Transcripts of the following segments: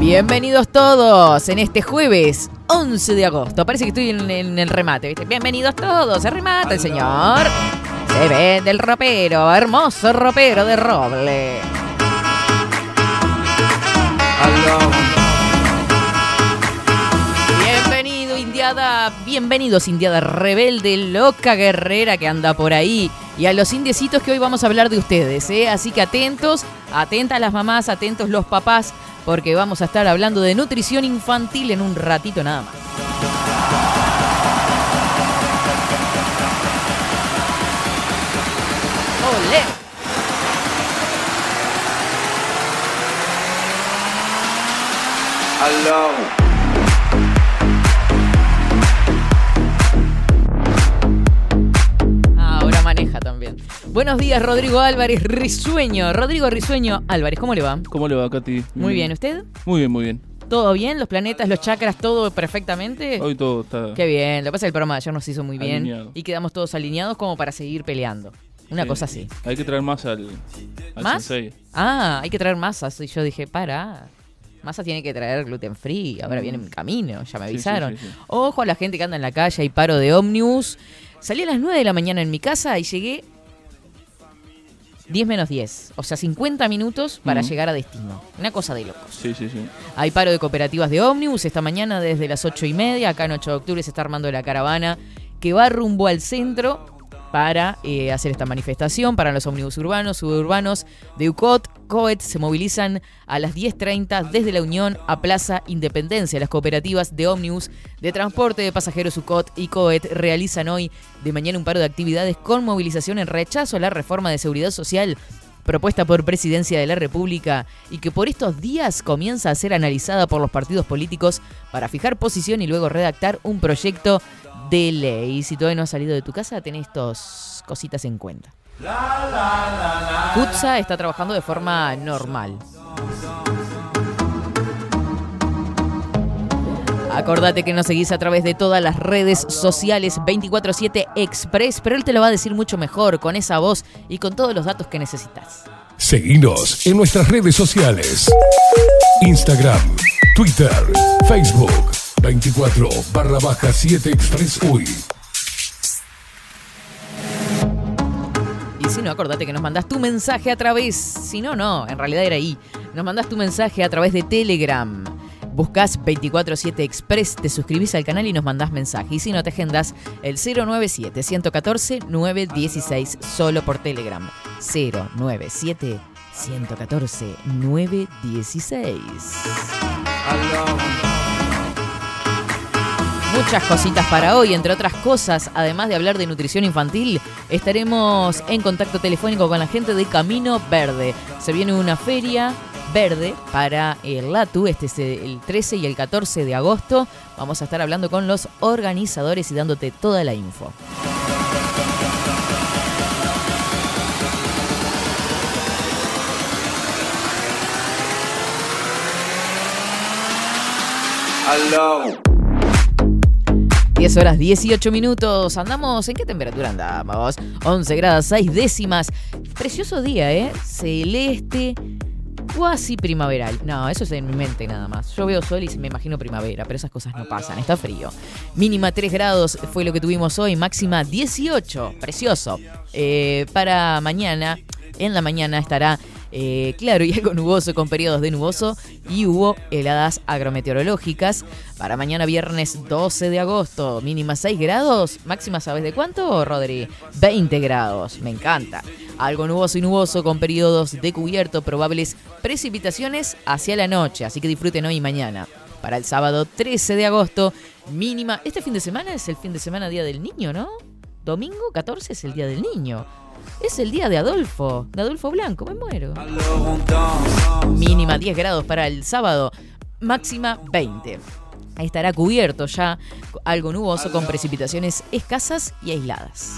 Bienvenidos todos en este jueves 11 de agosto. Parece que estoy en, el remate, ¿viste? Bienvenidos todos, se remata el señor. Se vende el ropero, hermoso ropero de roble. Bienvenido, indiada. Bienvenidos, indiada rebelde, loca guerrera que anda por ahí. Y a los indiecitos que hoy vamos a hablar de ustedes, ¿eh? Así que atentos, atentas las mamás, atentos los papás, porque vamos a estar hablando de nutrición infantil en un ratito nada más. ¡Olé! Buenos días, Rodrigo Álvarez Risueño. Rodrigo Risueño Álvarez, ¿cómo le va? ¿Cómo le va, Katy? Muy bien, ¿usted? Muy bien, muy bien. ¿Todo bien? ¿Los planetas, los chakras, todo perfectamente? Hoy todo está. Qué bien. Lo que pasa es que el programa de ayer nos hizo muy bien Alineado. y quedamos todos alineados como para seguir peleando. Una Sí. cosa así. Hay que traer más al, al ¿Más? sensei. Ah, hay que traer masas. Y yo dije, para. Masa tiene que traer gluten free. Ahora viene en camino, ya me Mm. Sí, sí, avisaron. sí, sí. Ojo a la gente que anda en la calle, hay paro de ómnibus. Salí a las 9 de la mañana en mi casa y llegué 10 menos 10. O sea, 50 minutos para Mm. llegar a destino. Una cosa de locos. Sí, sí, sí. Hay paro de cooperativas de ómnibus esta mañana desde las 8 y media. Acá en 8 de octubre se está armando la caravana que va rumbo al centro para eh, hacer esta manifestación para los ómnibus urbanos, suburbanos de UCOT. COET se movilizan a las 10.30 desde la Unión a Plaza Independencia. Las cooperativas de ómnibus de transporte de pasajeros UCOT y COET realizan hoy de mañana un paro de actividades con movilización en rechazo a la reforma de seguridad social propuesta por Presidencia de la República y que por estos días comienza a ser analizada por los partidos políticos para fijar posición y luego redactar un proyecto de ley. Si todavía no has salido de tu casa, tenés estas cositas en cuenta. CUTSA está trabajando de forma normal. Acordate que nos seguís a través de todas las redes sociales 24-7 Express, pero él te lo va a decir mucho mejor, con esa voz y con todos los datos que necesitas. Seguinos en nuestras redes sociales. Instagram, Twitter, Facebook, 24 barra baja 7 Express UI. Y si no, acordate que nos mandás tu mensaje a través, si no, no, en realidad era ahí, nos mandás tu mensaje a través de Telegram. Buscás 247 Express, te suscribís al canal y nos mandás mensaje. Y si no, te agendas el 097-114-916 solo por Telegram. 097-114-916. Muchas cositas para hoy, entre otras cosas, además de hablar de nutrición infantil, estaremos en contacto telefónico con la gente de Camino Verde. Se viene una feria verde para el LATU, este es el 13 y el 14 de agosto. Vamos a estar hablando con los organizadores y dándote toda la info. Aló. 10 horas 18 minutos. Andamos, ¿en qué temperatura andamos? 11 grados 6 décimas. Precioso día, ¿eh? Celeste, cuasi primaveral. No, eso es en mi mente nada más. Yo veo sol y me imagino primavera, pero esas cosas no pasan. Está frío. Mínima 3 grados fue lo que tuvimos hoy. Máxima 18. Precioso. Eh, para mañana, en la mañana estará eh, claro y algo nuboso con periodos de nuboso y hubo heladas agrometeorológicas. Para mañana viernes 12 de agosto, mínima 6 grados, máxima ¿sabes de cuánto, Rodri? 20 grados, me encanta. Algo nuboso y nuboso con periodos de cubierto, probables precipitaciones hacia la noche, así que disfruten hoy y mañana. Para el sábado 13 de agosto, mínima. Este fin de semana es el fin de semana Día del Niño, ¿no? Domingo 14 es el Día del Niño. Es el día de Adolfo, de Adolfo Blanco, me muero. Mínima 10 grados para el sábado, máxima 20. Estará cubierto ya, algo nuboso con precipitaciones escasas y aisladas.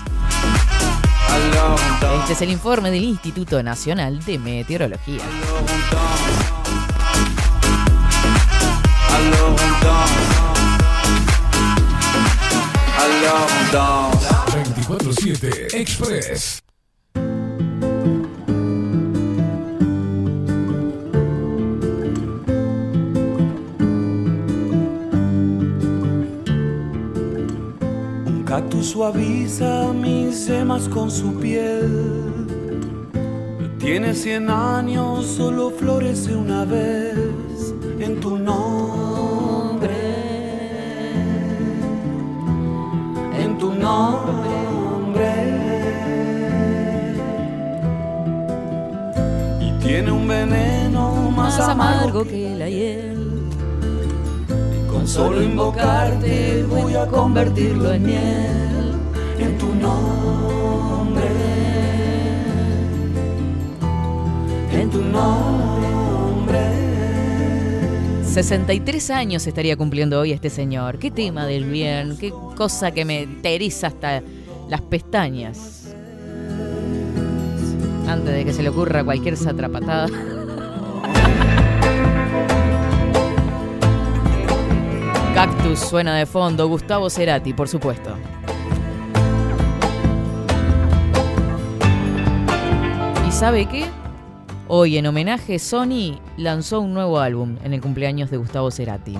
Este es el informe del Instituto Nacional de Meteorología. 24-7 Express. Un cactus suaviza mis semas con su piel. Tiene cien años, solo florece una vez en tu nombre. En tu nombre. Y tiene un veneno más, Más amargo que la hiel. con solo invocarte voy a convertirlo en miel en tu nombre. En tu nombre. 63 años estaría cumpliendo hoy este señor. Qué tema del bien, qué cosa que me enteriza hasta las pestañas. Antes de que se le ocurra cualquier satrapatada. Cactus suena de fondo, Gustavo Cerati, por supuesto. ¿Y sabe qué? Hoy, en homenaje, Sony lanzó un nuevo álbum en el cumpleaños de Gustavo Cerati.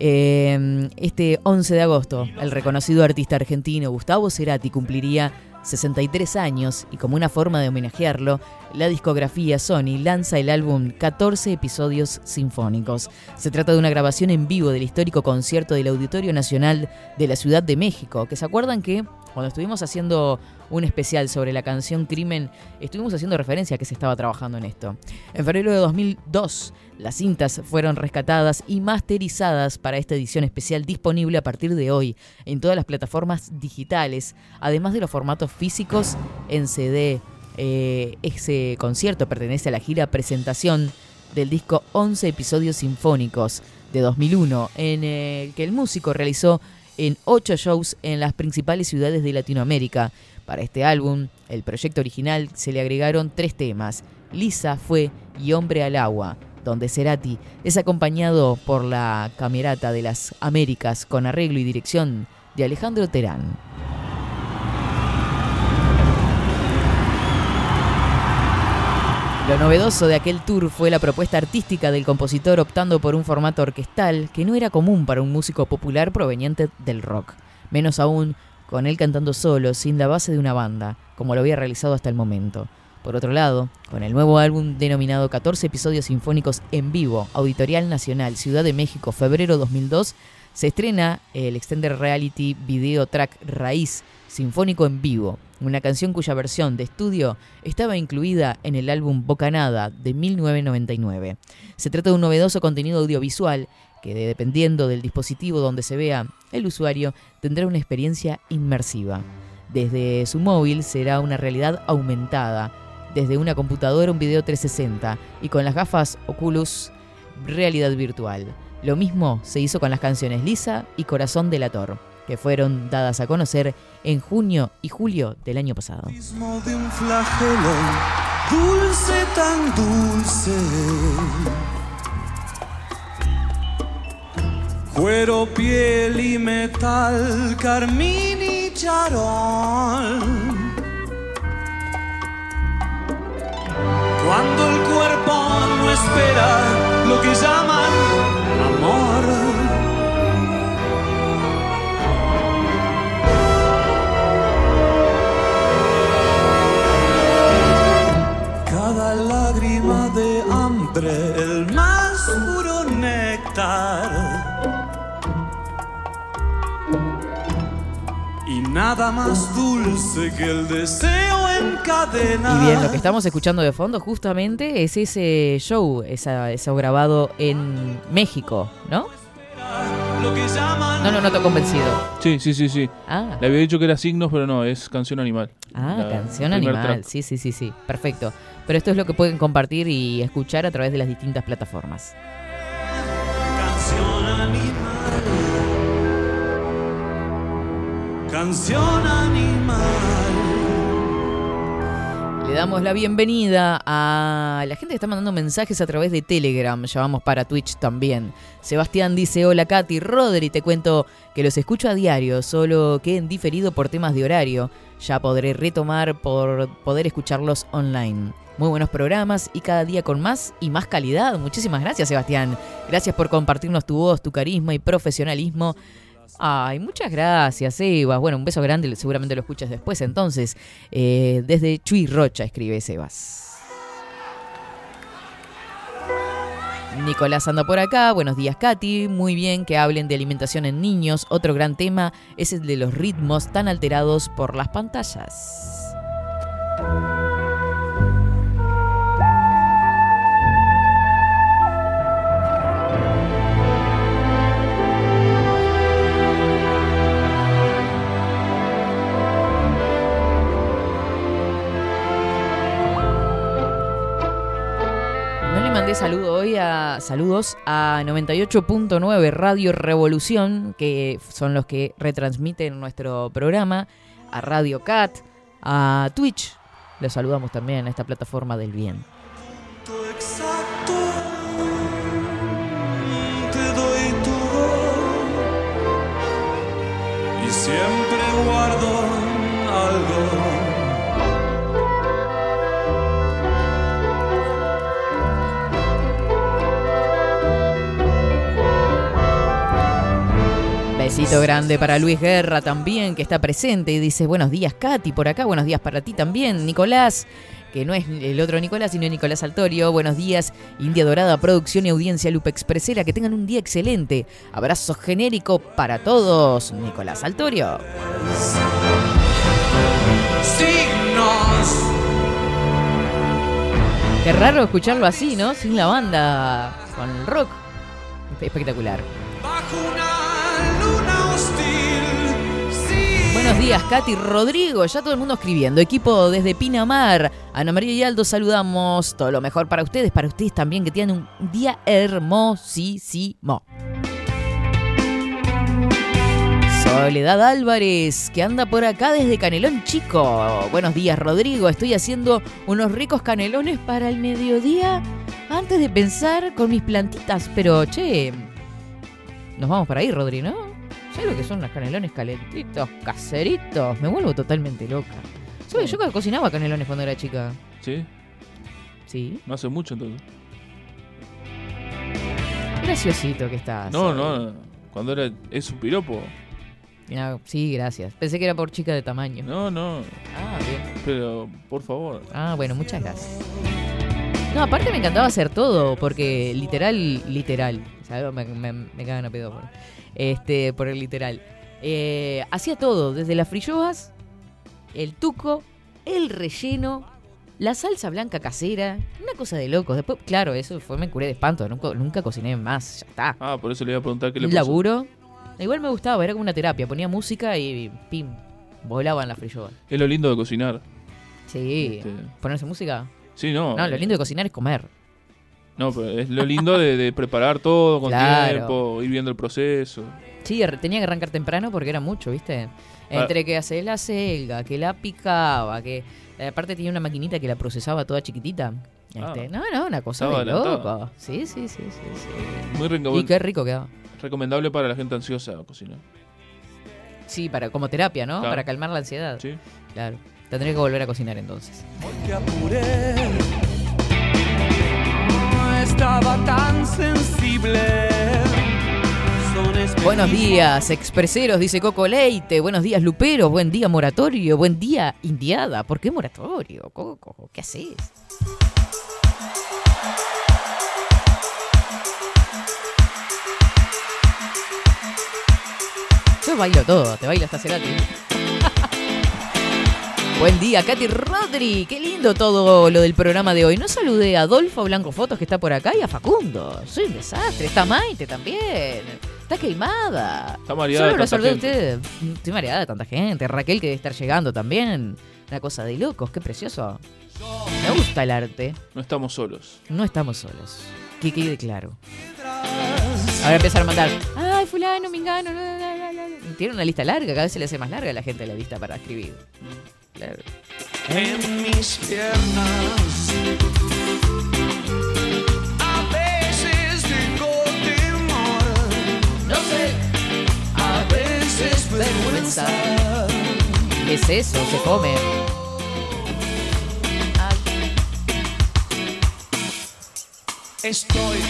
Eh, este 11 de agosto, el reconocido artista argentino Gustavo Cerati cumpliría 63 años y como una forma de homenajearlo, la discografía Sony lanza el álbum 14 episodios sinfónicos. Se trata de una grabación en vivo del histórico concierto del Auditorio Nacional de la Ciudad de México, que se acuerdan que cuando estuvimos haciendo un especial sobre la canción Crimen, estuvimos haciendo referencia a que se estaba trabajando en esto. En febrero de 2002, las cintas fueron rescatadas y masterizadas para esta edición especial disponible a partir de hoy en todas las plataformas digitales, además de los formatos físicos en CD. Eh, ese concierto pertenece a la gira presentación del disco 11 episodios sinfónicos de 2001, en el que el músico realizó en ocho shows en las principales ciudades de Latinoamérica. Para este álbum, el proyecto original se le agregaron tres temas, Lisa fue y Hombre al agua, donde Cerati es acompañado por la Camerata de las Américas con arreglo y dirección de Alejandro Terán. Lo novedoso de aquel tour fue la propuesta artística del compositor optando por un formato orquestal que no era común para un músico popular proveniente del rock, menos aún con él cantando solo, sin la base de una banda, como lo había realizado hasta el momento. Por otro lado, con el nuevo álbum denominado 14 episodios sinfónicos en vivo, Auditorial Nacional, Ciudad de México, febrero 2002, se estrena el Extender Reality Video Track Raíz Sinfónico en Vivo, una canción cuya versión de estudio estaba incluida en el álbum Bocanada de 1999. Se trata de un novedoso contenido audiovisual que, dependiendo del dispositivo donde se vea, el usuario tendrá una experiencia inmersiva. Desde su móvil será una realidad aumentada, desde una computadora un video 360 y con las gafas Oculus realidad virtual. Lo mismo se hizo con las canciones Lisa y Corazón delator, que fueron dadas a conocer en junio y julio del año pasado. De un flagelo, dulce tan dulce. Cuero, piel y metal, carmín y charol. Cuando el cuerpo no espera lo que llaman dulce que el deseo encadenado. Y bien, lo que estamos escuchando de fondo justamente es ese show, esa, eso grabado en México, ¿no? No, no, no te he convencido. Sí, sí, sí, sí. Ah, Le había dicho que era signos, pero no, es canción animal. ah La canción animal. track. Sí, sí, sí, sí. Perfecto. Pero esto es lo que pueden compartir y escuchar a través de las distintas plataformas. Canción animal. Le damos la bienvenida a la gente que está mandando mensajes a través de Telegram. Ya vamos para Twitch también. Sebastián dice: Hola Katy, Rodri, te cuento que los escucho a diario, solo que en diferido por temas de horario. Ya podré retomar por poder escucharlos online. Muy buenos programas y cada día con más y más calidad. Muchísimas gracias, Sebastián. Gracias por compartirnos tu voz, tu carisma y profesionalismo. Ay, muchas gracias, Sebas. Bueno, un beso grande, seguramente lo escuchas después. Entonces, eh, desde Chuy Rocha escribe Sebas. Nicolás anda por acá. Buenos días, Katy. Muy bien que hablen de alimentación en niños. Otro gran tema es el de los ritmos tan alterados por las pantallas. Saludo hoy a saludos a 98.9 Radio Revolución, que son los que retransmiten nuestro programa, a Radio Cat, a Twitch. Los saludamos también a esta plataforma del bien. Siempre guardo algo. Besito grande para Luis Guerra también, que está presente y dice, buenos días Katy, por acá, buenos días para ti también, Nicolás, que no es el otro Nicolás, sino Nicolás Altorio, buenos días, India Dorada, producción y audiencia Lupe Expresera, que tengan un día excelente, abrazo genérico para todos, Nicolás Altorio. Signos. Qué raro escucharlo así, ¿no? Sin la banda, con el rock. Espectacular. Bajo Buenos días, Katy Rodrigo. Ya todo el mundo escribiendo. Equipo desde Pinamar. Ana María y Aldo, saludamos. Todo lo mejor para ustedes, para ustedes también, que tienen un día hermosísimo. Soledad Álvarez, que anda por acá desde Canelón Chico. Buenos días, Rodrigo. Estoy haciendo unos ricos canelones para el mediodía antes de pensar con mis plantitas. Pero, che, nos vamos para ahí, Rodri, ¿no? ¿Sabes lo que son los canelones calentitos, caseritos? Me vuelvo totalmente loca. ¿Sabes? Yo cocinaba canelones cuando era chica. ¿Sí? Sí. No hace mucho entonces. Graciosito que estás. No, no. Cuando era. Es un piropo. Sí, gracias. Pensé que era por chica de tamaño. No, no. Ah, bien. Pero, por favor. Ah, bueno, muchas gracias. No, aparte me encantaba hacer todo, porque literal, literal. ¿sabes? Me, me, me cagan a pedo por, este, por el literal. Eh, hacía todo, desde las frilloas, el tuco, el relleno, la salsa blanca casera, una cosa de locos. Después, claro, eso fue, me curé de espanto, nunca, nunca cociné más, ya está. Ah, por eso le iba a preguntar qué le Un laburo. Igual me gustaba, era como una terapia, ponía música y pim, volaban las frilloas. Es lo lindo de cocinar. Sí, Este, ponerse música. Sí, no. No, lo lindo de cocinar es comer. No, pero es lo lindo de, de preparar todo con Claro. tiempo, ir viendo el proceso. Sí, ar- tenía que arrancar temprano porque era mucho, ¿viste? Entre que hace la selga, que la picaba, que eh, aparte tenía una maquinita que la procesaba toda chiquitita. Ah. Este, no, no, una cosa Estaba de loco. Sí, sí, sí, sí, sí. Muy Y recomendable, qué rico quedaba. recomendable para la gente ansiosa cocinar. Sí, para como terapia, ¿no? Claro. Para calmar la ansiedad. Sí. Claro. Tendré que volver a cocinar entonces. Te apuré. Estaba tan sensible. Buenos días, expreseros, dice Coco Leite. Buenos días, Luperos. Buen día, Moratorio. Buen día, Indiada. ¿Por qué Moratorio, Coco? ¿Qué haces? Yo bailo todo, te bailo hasta Cerati. Buen día, Katy Rodri. Qué lindo todo lo del programa de hoy. No saludé a Adolfo Blanco Fotos que está por acá y a Facundo. Soy un desastre. Está Maite también. Está queimada. Está mareada Solo lo saludé a gente. ustedes. Estoy mareada de tanta gente. Raquel que debe estar llegando también. Una cosa de locos. Qué precioso. Me gusta el arte. No estamos solos. No estamos solos. Que quede claro. Ahora empezar a mandar. Ay, fulano, mingano. la, la, la, la". Tiene una lista larga. Cada vez se le hace más larga a la gente la lista para escribir. Claro. en mis piernas. A veces tengo temor, No sé. a veces vergüenza. ¿Qué es eso? Se come. Estoy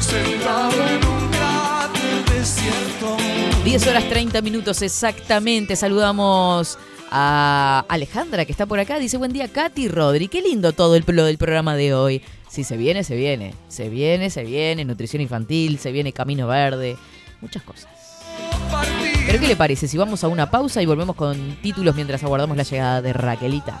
sentado en un. 10 horas 30 minutos exactamente. Saludamos a Alejandra que está por acá. Dice, buen día, Katy Rodri. Qué lindo todo el lo del programa de hoy. Si se viene, se viene. Se viene, se viene. Nutrición infantil, se viene Camino Verde. Muchas cosas. ¿Pero qué le parece si vamos a una pausa y volvemos con títulos mientras aguardamos la llegada de Raquelita?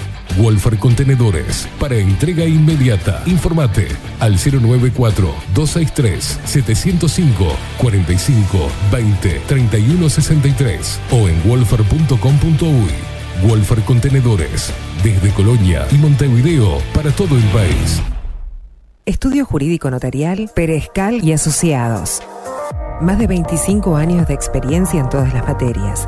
Wolfer Contenedores para entrega inmediata. Informate al 094-263-705 45 20 31 63 o en wolfer.com.uy. Wolfer Contenedores desde Colonia y Montevideo para todo el país. Estudio Jurídico Notarial, Perezcal y Asociados. Más de 25 años de experiencia en todas las materias,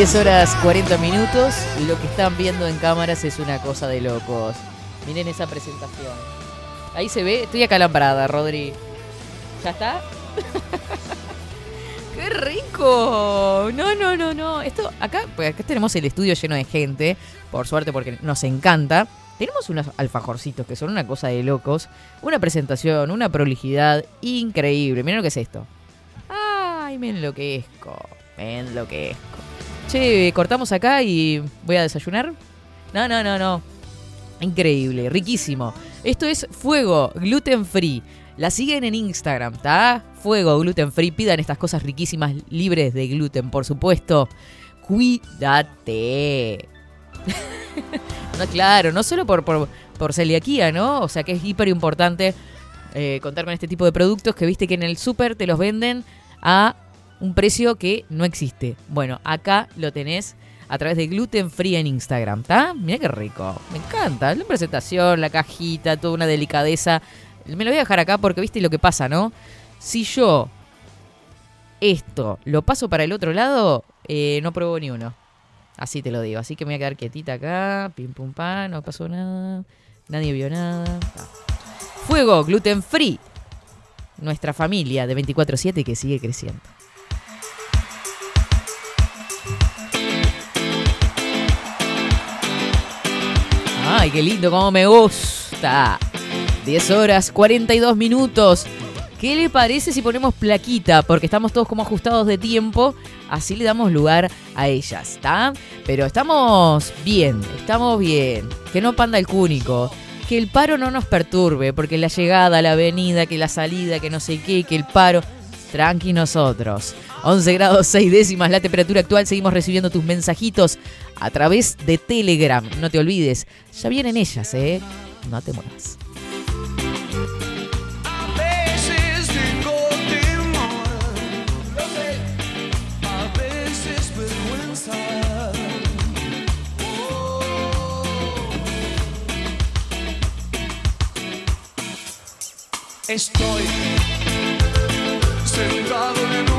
10 horas 40 minutos lo que están viendo en cámaras es una cosa de locos. Miren esa presentación. Ahí se ve, estoy acalambrada, Rodri. ¿Ya está? ¡Qué rico! No, no, no, no. Esto, acá, pues acá tenemos el estudio lleno de gente, por suerte porque nos encanta. Tenemos unos alfajorcitos que son una cosa de locos. Una presentación, una prolijidad increíble. Miren lo que es esto. Ay, me enloquezco. Me enloquezco. Che, cortamos acá y voy a desayunar. No, no, no, no. Increíble, riquísimo. Esto es Fuego, gluten free. La siguen en Instagram, ¿está? Fuego, gluten free. Pidan estas cosas riquísimas, libres de gluten, por supuesto. Cuídate. no, claro, no solo por, por, por celiaquía, ¿no? O sea que es hiper importante eh, contar con este tipo de productos que viste que en el súper te los venden a un precio que no existe. Bueno, acá lo tenés a través de Gluten Free en Instagram, ¿está? Mira qué rico. Me encanta. La presentación, la cajita, toda una delicadeza. Me lo voy a dejar acá porque viste lo que pasa, ¿no? Si yo esto lo paso para el otro lado, eh, no pruebo ni uno. Así te lo digo. Así que me voy a quedar quietita acá. Pim pum pam, no pasó nada. Nadie vio nada. Fuego, gluten free. Nuestra familia de 24-7 que sigue creciendo. Ay, qué lindo, cómo me gusta. 10 horas, 42 minutos. ¿Qué le parece si ponemos plaquita? Porque estamos todos como ajustados de tiempo. Así le damos lugar a ellas, ¿está? Pero estamos bien, estamos bien. Que no panda el cúnico. Que el paro no nos perturbe. Porque la llegada, la venida, que la salida, que no sé qué, que el paro. Tranqui nosotros. 11 grados 6 décimas la temperatura actual. Seguimos recibiendo tus mensajitos a través de Telegram. No te olvides. Ya vienen ellas, ¿eh? No te muevas. A sentado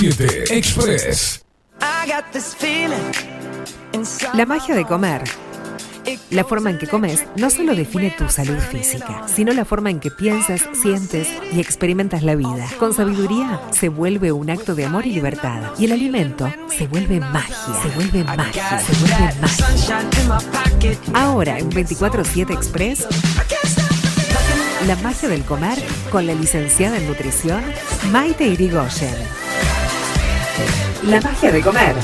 24-7 Express. La magia de comer. La forma en que comes no solo define tu salud física, sino la forma en que piensas, sientes y experimentas la vida. Con sabiduría se vuelve un acto de amor y libertad. Y el alimento se vuelve magia, se vuelve magia, se vuelve magia. Ahora en 24-7 Express, la magia del comer con la licenciada en nutrición Maite Irigoyen. La magia de comer.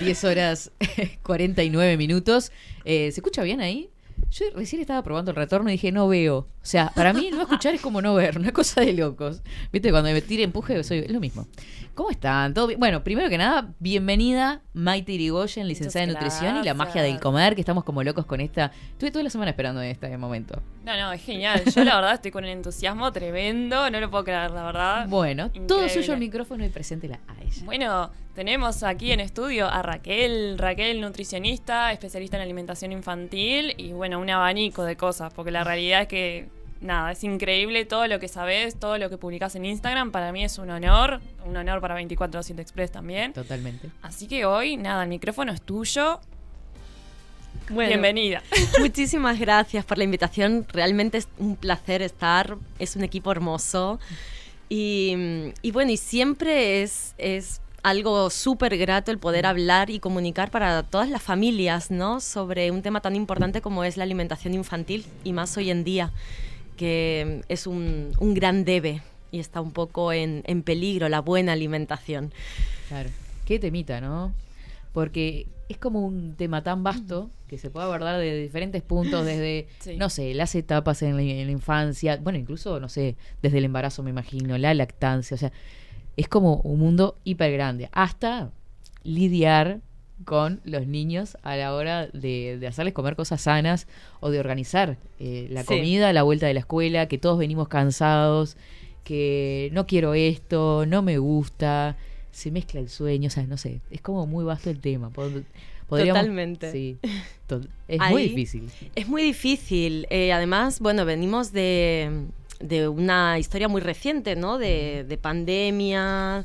Diez 10 horas 49 minutos. Eh, ¿Se escucha bien ahí? Yo recién estaba probando el retorno y dije, no veo. O sea, para mí no escuchar es como no ver, una cosa de locos. Viste, cuando me tire empuje, soy es lo mismo. ¿Cómo están? ¿Todo bien? Bueno, primero que nada, bienvenida Maite Irigoyen, licenciada en nutrición y la magia del comer, que estamos como locos con esta. Estuve toda la semana esperando este momento. No, no, es genial. Yo la verdad estoy con un entusiasmo tremendo, no lo puedo creer, la verdad. Bueno, todo Increíble. suyo el micrófono y preséntela a ella. Bueno, tenemos aquí en estudio a Raquel, Raquel nutricionista, especialista en alimentación infantil y bueno, un abanico de cosas, porque la realidad es que nada, es increíble todo lo que sabes, todo lo que publicas en Instagram, para mí es un honor, un honor para 24-7 Express también. Totalmente. Así que hoy, nada, el micrófono es tuyo. Bueno, Bienvenida. Muchísimas gracias por la invitación. Realmente es un placer estar. Es un equipo hermoso. Y, y bueno, y siempre es, es algo súper grato el poder hablar y comunicar para todas las familias, ¿no? Sobre un tema tan importante como es la alimentación infantil y más hoy en día, que es un, un gran debe y está un poco en, en peligro la buena alimentación. Claro. Qué temita, ¿no? Porque es como un tema tan vasto que se puede abordar de diferentes puntos, desde, Sí. no sé, las etapas en la, en la infancia, bueno, incluso, no sé, desde el embarazo, me imagino, la lactancia, o sea, es como un mundo hiper grande, hasta lidiar con los niños a la hora de, de hacerles comer cosas sanas o de organizar eh, la Sí. comida a la vuelta de la escuela, que todos venimos cansados, que no quiero esto, no me gusta, se mezcla el sueño, o sea, no sé, es como muy vasto el tema. Pod- podríamos- Totalmente. Sí, to- es Ahí- muy difícil. Es muy difícil. Eh, además, bueno, venimos de, de una historia muy reciente, ¿no? De, de pandemia,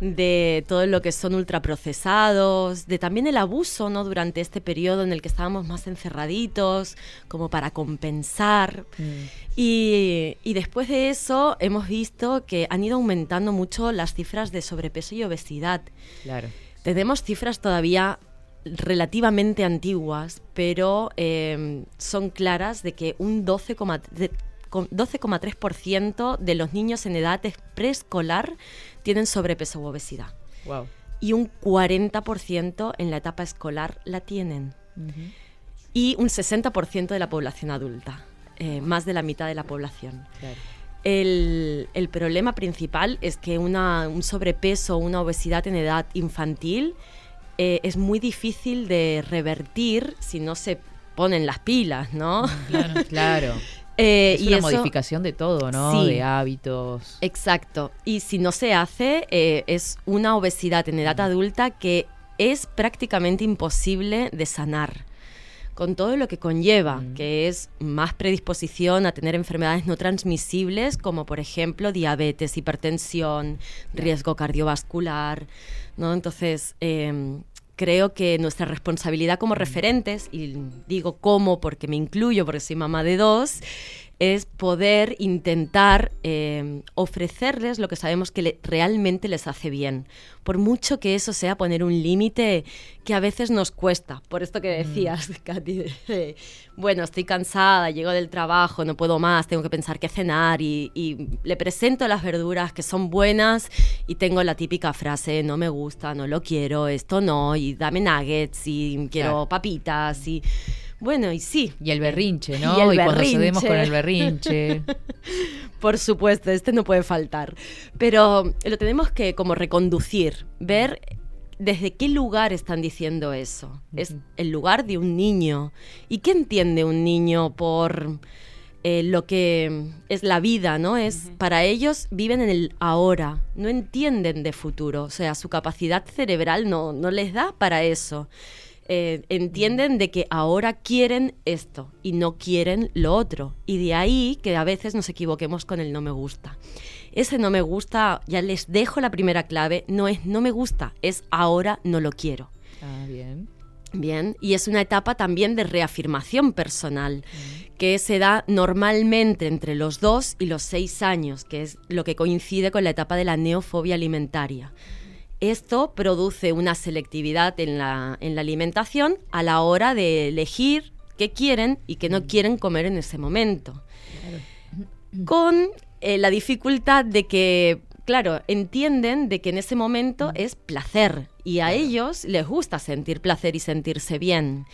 de todo lo que son ultraprocesados, de también el abuso, ¿no? Durante este periodo en el que estábamos más encerraditos, como para compensar. Y, y después de eso hemos visto que han ido aumentando mucho las cifras de sobrepeso y obesidad. Claro. Tenemos cifras todavía relativamente antiguas, pero eh, son claras de que un 12,3% de- con- 12,3% de los niños en edad es- preescolar tienen sobrepeso u obesidad. Wow. Y un 40% en la etapa escolar la tienen. Y un 60% de la población adulta, eh, más de la mitad de la población. Claro. El, el problema principal es que una, un sobrepeso, una obesidad en edad infantil eh, es muy difícil de revertir si no se ponen las pilas, ¿no? Claro, claro. Eh, es y una eso- modificación de todo, ¿no? Sí. De hábitos. Exacto. Y si no se hace, eh, es una obesidad en edad adulta que es prácticamente imposible de sanar. Con todo lo que conlleva, que es más predisposición a tener enfermedades no transmisibles, como por ejemplo diabetes, hipertensión, riesgo cardiovascular. ¿no? Entonces, em, creo que nuestra responsabilidad como referentes, y digo cómo porque me incluyo, porque soy mamá de dos, es poder intentar eh, ofrecerles lo que sabemos que le- realmente les hace bien. Por mucho que eso sea poner un límite que a veces nos cuesta. Por esto que decías, Katy, de- de, bueno, estoy cansada, llego del trabajo, no puedo más, tengo que pensar qué cenar y, y le presento las verduras que son buenas y tengo la típica frase, no me gusta, no lo quiero, esto no, y dame nuggets y quiero Claro. papitas y... Bueno, y sí. Y el berrinche, Y ¿no? el cuando cedemos berrinche. con el berrinche. Por supuesto, este no puede faltar. Pero lo tenemos que como reconducir, ver desde qué lugar están diciendo eso. Es el lugar de un niño. ¿Y qué entiende un niño por eh, lo que es la vida, ¿no? Es para ellos viven en el ahora, no entienden de futuro, o sea, su capacidad cerebral no, no les da para eso. Eh, entienden de que ahora quieren esto y no quieren lo otro. Y de ahí que a veces nos equivoquemos con el no me gusta. Ese no me gusta, ya les dejo la primera clave, no es no me gusta, es ahora no lo quiero. Ah, bien. Bien, y es una etapa también de reafirmación personal, que se da normalmente entre los dos y los seis años, que es lo que coincide con la etapa de la neofobia alimentaria. Esto produce una selectividad en la, en la alimentación a la hora de elegir qué quieren y qué no quieren comer en ese momento. Con eh, la dificultad de que, claro, entienden de que en ese momento es placer y a ellos les gusta sentir placer y sentirse bien.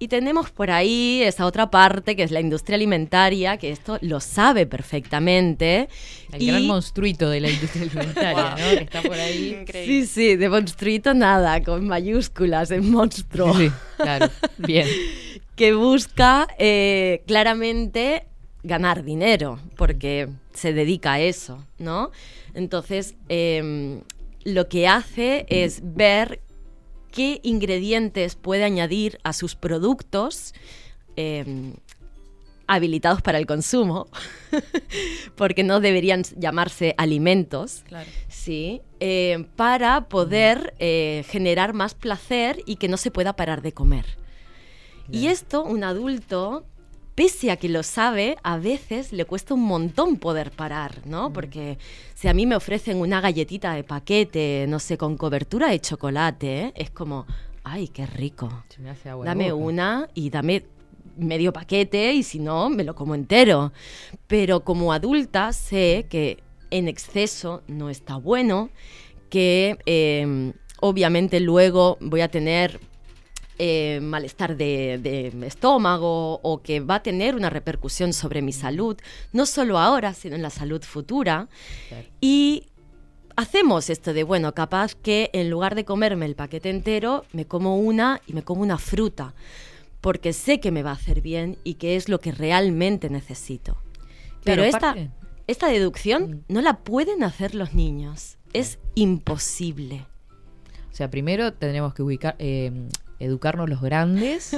Y tenemos por ahí esa otra parte que es la industria alimentaria, que esto lo sabe perfectamente. El y- gran monstruito de la industria alimentaria, ¿no? Que está por ahí. Increíble. Sí, sí, de monstruito nada, con mayúsculas, en monstruo. Sí, claro. Bien. que busca eh, claramente ganar dinero, porque se dedica a eso, ¿no? Entonces, em, lo que hace es ver qué ingredientes puede añadir a sus productos em, habilitados para el consumo, porque no deberían llamarse alimentos, Claro. ¿sí? Eh, para poder eh, generar más placer y que no se pueda parar de comer. Y esto, un adulto, pese a que lo sabe, a veces le cuesta un montón poder parar, ¿no? Porque si a mí me ofrecen una galletita de paquete, no sé, con cobertura de chocolate, ¿eh? es como, ay, qué rico. Se me hace agua la Dame boca. una y dame medio paquete y si no, me lo como entero. Pero como adulta sé que en exceso no está bueno, que eh, obviamente luego voy a tener eh, malestar de, de estómago o que va a tener una repercusión sobre mi salud, no solo ahora, sino en la salud futura. Y hacemos esto de, bueno, capaz que en lugar de comerme el paquete entero, me como una y me como una fruta, porque sé que me va a hacer bien y que es lo que realmente necesito. Pero esta, esta deducción no la pueden hacer los niños. Es imposible. O sea, primero tendremos que ubicar, eh, educarnos los grandes,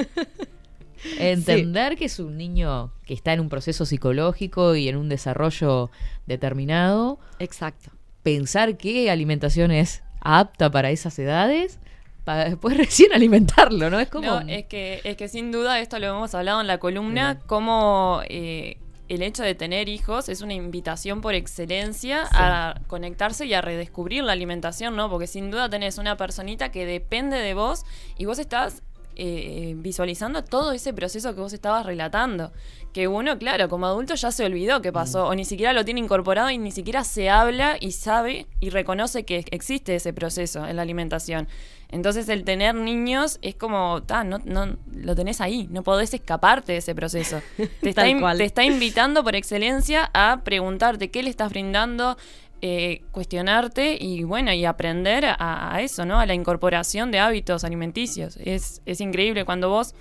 entender que es un niño que está en un proceso psicológico y en un desarrollo determinado, Exacto. pensar qué alimentación es apta para esas edades, para después recién alimentarlo, ¿no? Es como... No, es que, es que sin duda esto lo hemos hablado en la columna, como eh, el hecho de tener hijos es una invitación por excelencia a conectarse y a redescubrir la alimentación, ¿no? Porque sin duda tenés una personita que depende de vos y vos estás eh, visualizando todo ese proceso que vos estabas relatando. Que uno, claro, como adulto ya se olvidó qué pasó, o ni siquiera lo tiene incorporado y ni siquiera se habla y sabe y reconoce que existe ese proceso en la alimentación. Entonces el tener niños es como, ta, no, no, lo tenés ahí, no podés escaparte de ese proceso. Te está, te está invitando por excelencia a preguntarte qué le estás brindando, eh, cuestionarte y bueno, y aprender a, a eso, ¿no? A la incorporación de hábitos alimenticios. Es, es increíble cuando vos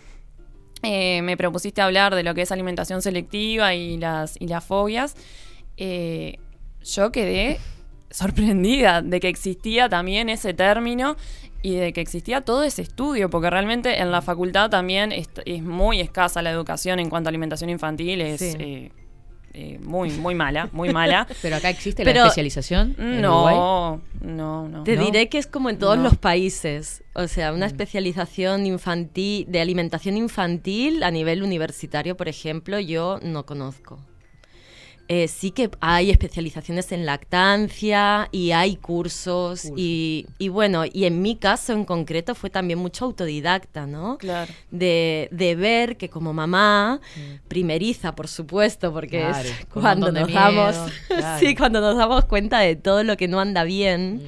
eh, me propusiste hablar de lo que es alimentación selectiva y las, y las fobias. eh, yo quedé sorprendida de que existía también ese término y de que existía todo ese estudio, porque realmente en la facultad también es, es muy escasa la educación en cuanto a alimentación infantil, es Sí. eh, eh, muy, muy mala, muy mala. Pero acá existe Pero- la especialización. No, no, no. Te ¿No? diré que es como en todos No. los países. O sea, Mm. una especialización infantil, de alimentación infantil a nivel universitario, por ejemplo, yo no conozco. Eh, sí que hay especializaciones en lactancia y hay cursos y, y bueno, y en mi caso en concreto fue también mucho autodidacta, ¿no? Claro. De, de ver que como mamá, primeriza por supuesto, porque Mm. Claro, es cuando nos damos, claro. sí, cuando nos damos cuenta de todo lo que no anda bien,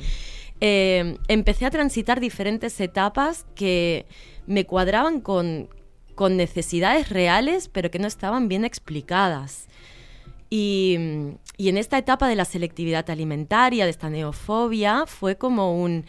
eh, empecé a transitar diferentes etapas que me cuadraban con, con necesidades reales, pero que no estaban bien explicadas. Y, en esta etapa de la selectividad alimentaria, de esta neofobia, fue como un...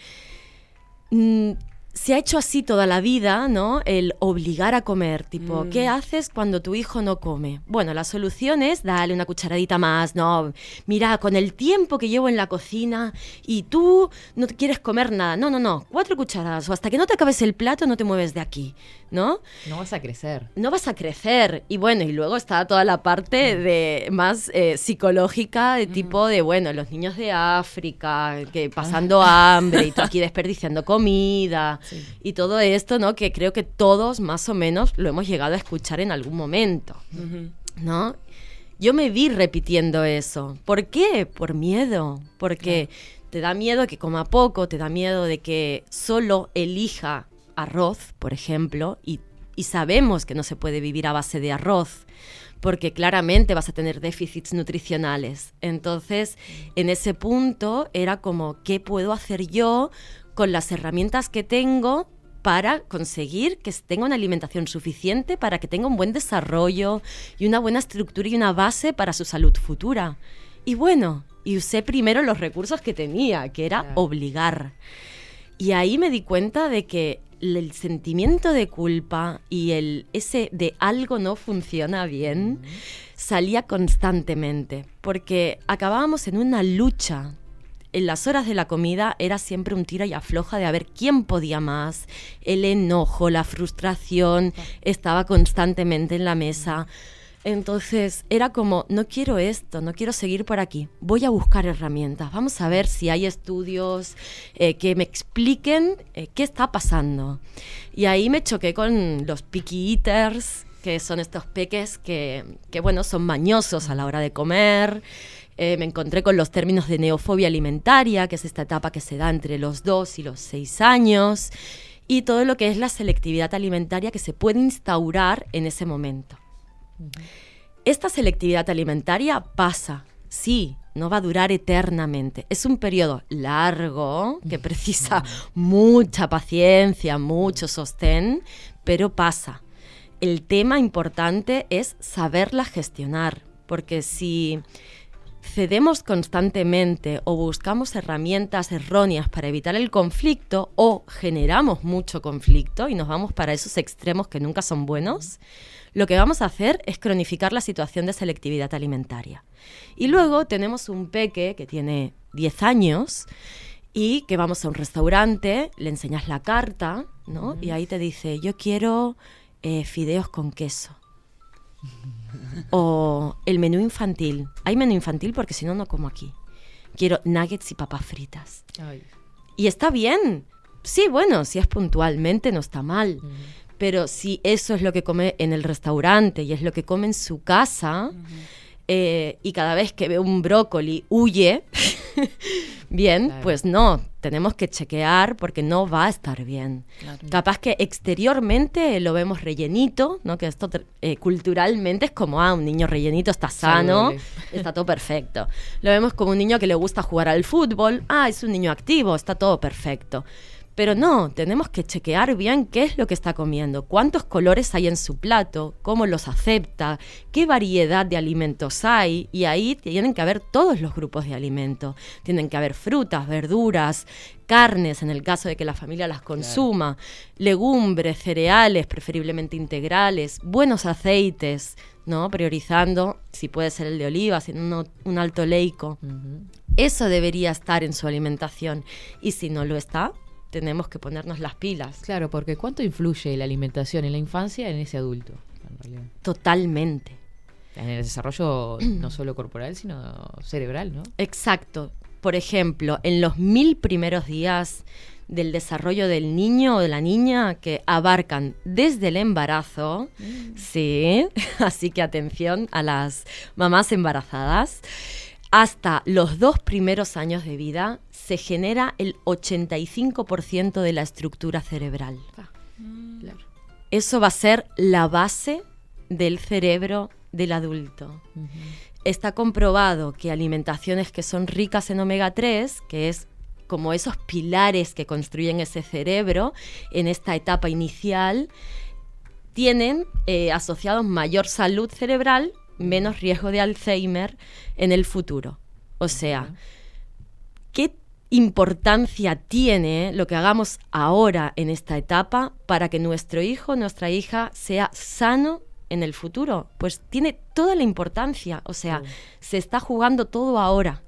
mm, se ha hecho así toda la vida, ¿no? El obligar a comer, tipo, Mm. ¿qué haces cuando tu hijo no come? Bueno, la solución es darle una cucharadita más, no, mira, con el tiempo que llevo en la cocina y tú no te quieres comer nada, no, no, no, cuatro cucharadas o hasta que no te acabes el plato no te mueves de aquí, ¿no? No vas a crecer. no vas a crecer. Y bueno, y luego está toda la parte de más eh, psicológica, de tipo de, bueno, los niños de África, que pasando hambre y tú aquí desperdiciando comida y todo esto, ¿no? Que creo que todos más o menos lo hemos llegado a escuchar en algún momento, ¿no? Yo me vi repitiendo eso. ¿Por qué? Por miedo. Porque te da miedo que coma poco, te da miedo de que solo elija arroz, por ejemplo, y, y sabemos que no se puede vivir a base de arroz, porque claramente vas a tener déficits nutricionales. Entonces, en ese punto era como, ¿qué puedo hacer yo con las herramientas que tengo para conseguir que tenga una alimentación suficiente, para que tenga un buen desarrollo y una buena estructura y una base para su salud futura? Y bueno, y usé primero los recursos que tenía, que era obligar. Y ahí me di cuenta de que el sentimiento de culpa y el ese de algo no funciona bien salía constantemente, porque acabábamos en una lucha. En las horas de la comida era siempre un tira y afloja de a ver quién podía más. El enojo, la frustración estaba constantemente en la mesa. Entonces era como, no quiero esto, no quiero seguir por aquí, voy a buscar herramientas, vamos a ver si hay estudios eh, que me expliquen eh, qué está pasando. Y ahí me choqué con los picky eaters, que son estos peques que, que, bueno, son mañosos a la hora de comer. Eh, me encontré con los términos de neofobia alimentaria, que es esta etapa que se da entre los 2 y los 6 años, y todo lo que es la selectividad alimentaria que se puede instaurar en ese momento. Esta selectividad alimentaria pasa, sí, no va a durar eternamente. Es un periodo largo que precisa mucha paciencia, mucho sostén, pero pasa. El tema importante es saberla gestionar, porque si cedemos constantemente o buscamos herramientas erróneas para evitar el conflicto o generamos mucho conflicto y nos vamos para esos extremos que nunca son buenos, lo que vamos a hacer es cronificar la situación de selectividad alimentaria. Y luego tenemos un peque que tiene 10 años y que vamos a un restaurante, le enseñas la carta, ¿no? Y ahí te dice, yo quiero eh, fideos con queso. O el menú infantil. Hay menú infantil porque si no, no como aquí. Quiero nuggets y papas fritas. Ay. Y está bien. Sí, bueno, si es puntualmente no está mal. Pero si eso es lo que come en el restaurante y es lo que come en su casa, eh, y cada vez que ve un brócoli huye, Bien, Claro. pues no, tenemos que chequear porque no va a estar bien. Capaz que exteriormente lo vemos rellenito, ¿no? Que esto eh, culturalmente es como, ah, un niño rellenito está sano, Saludable. está todo perfecto. Lo vemos como un niño que le gusta jugar al fútbol, ah, es un niño activo, está todo perfecto. Pero no, tenemos que chequear bien qué es lo que está comiendo, cuántos colores hay en su plato, cómo los acepta, qué variedad de alimentos hay, y ahí tienen que haber todos los grupos de alimentos. Tienen que haber frutas, verduras, carnes, en el caso de que la familia las consuma, legumbres, cereales, preferiblemente integrales, buenos aceites, ¿no? Priorizando, si puede ser el de oliva, si no, un alto leico. Eso debería estar en su alimentación. Y si no lo está, tenemos que ponernos las pilas. Claro, porque ¿cuánto influye la alimentación en la infancia en ese adulto? En realidad? Totalmente. En el desarrollo no solo corporal, sino cerebral, ¿no? Exacto. Por ejemplo, en los mil primeros días del desarrollo del niño o de la niña que abarcan desde el embarazo, sí, así que atención a las mamás embarazadas, hasta los dos primeros años de vida se genera el 85% de la estructura cerebral. Claro. Eso va a ser la base del cerebro del adulto. Está comprobado que alimentaciones que son ricas en omega 3, que es como esos pilares que construyen ese cerebro en esta etapa inicial, tienen eh, asociados mayor salud cerebral, menos riesgo de Alzheimer en el futuro. O sea, ¿qué importancia tiene lo que hagamos ahora en esta etapa para que nuestro hijo, nuestra hija sea sano en el futuro? Pues tiene toda la importancia, o sea, se está jugando todo ahora.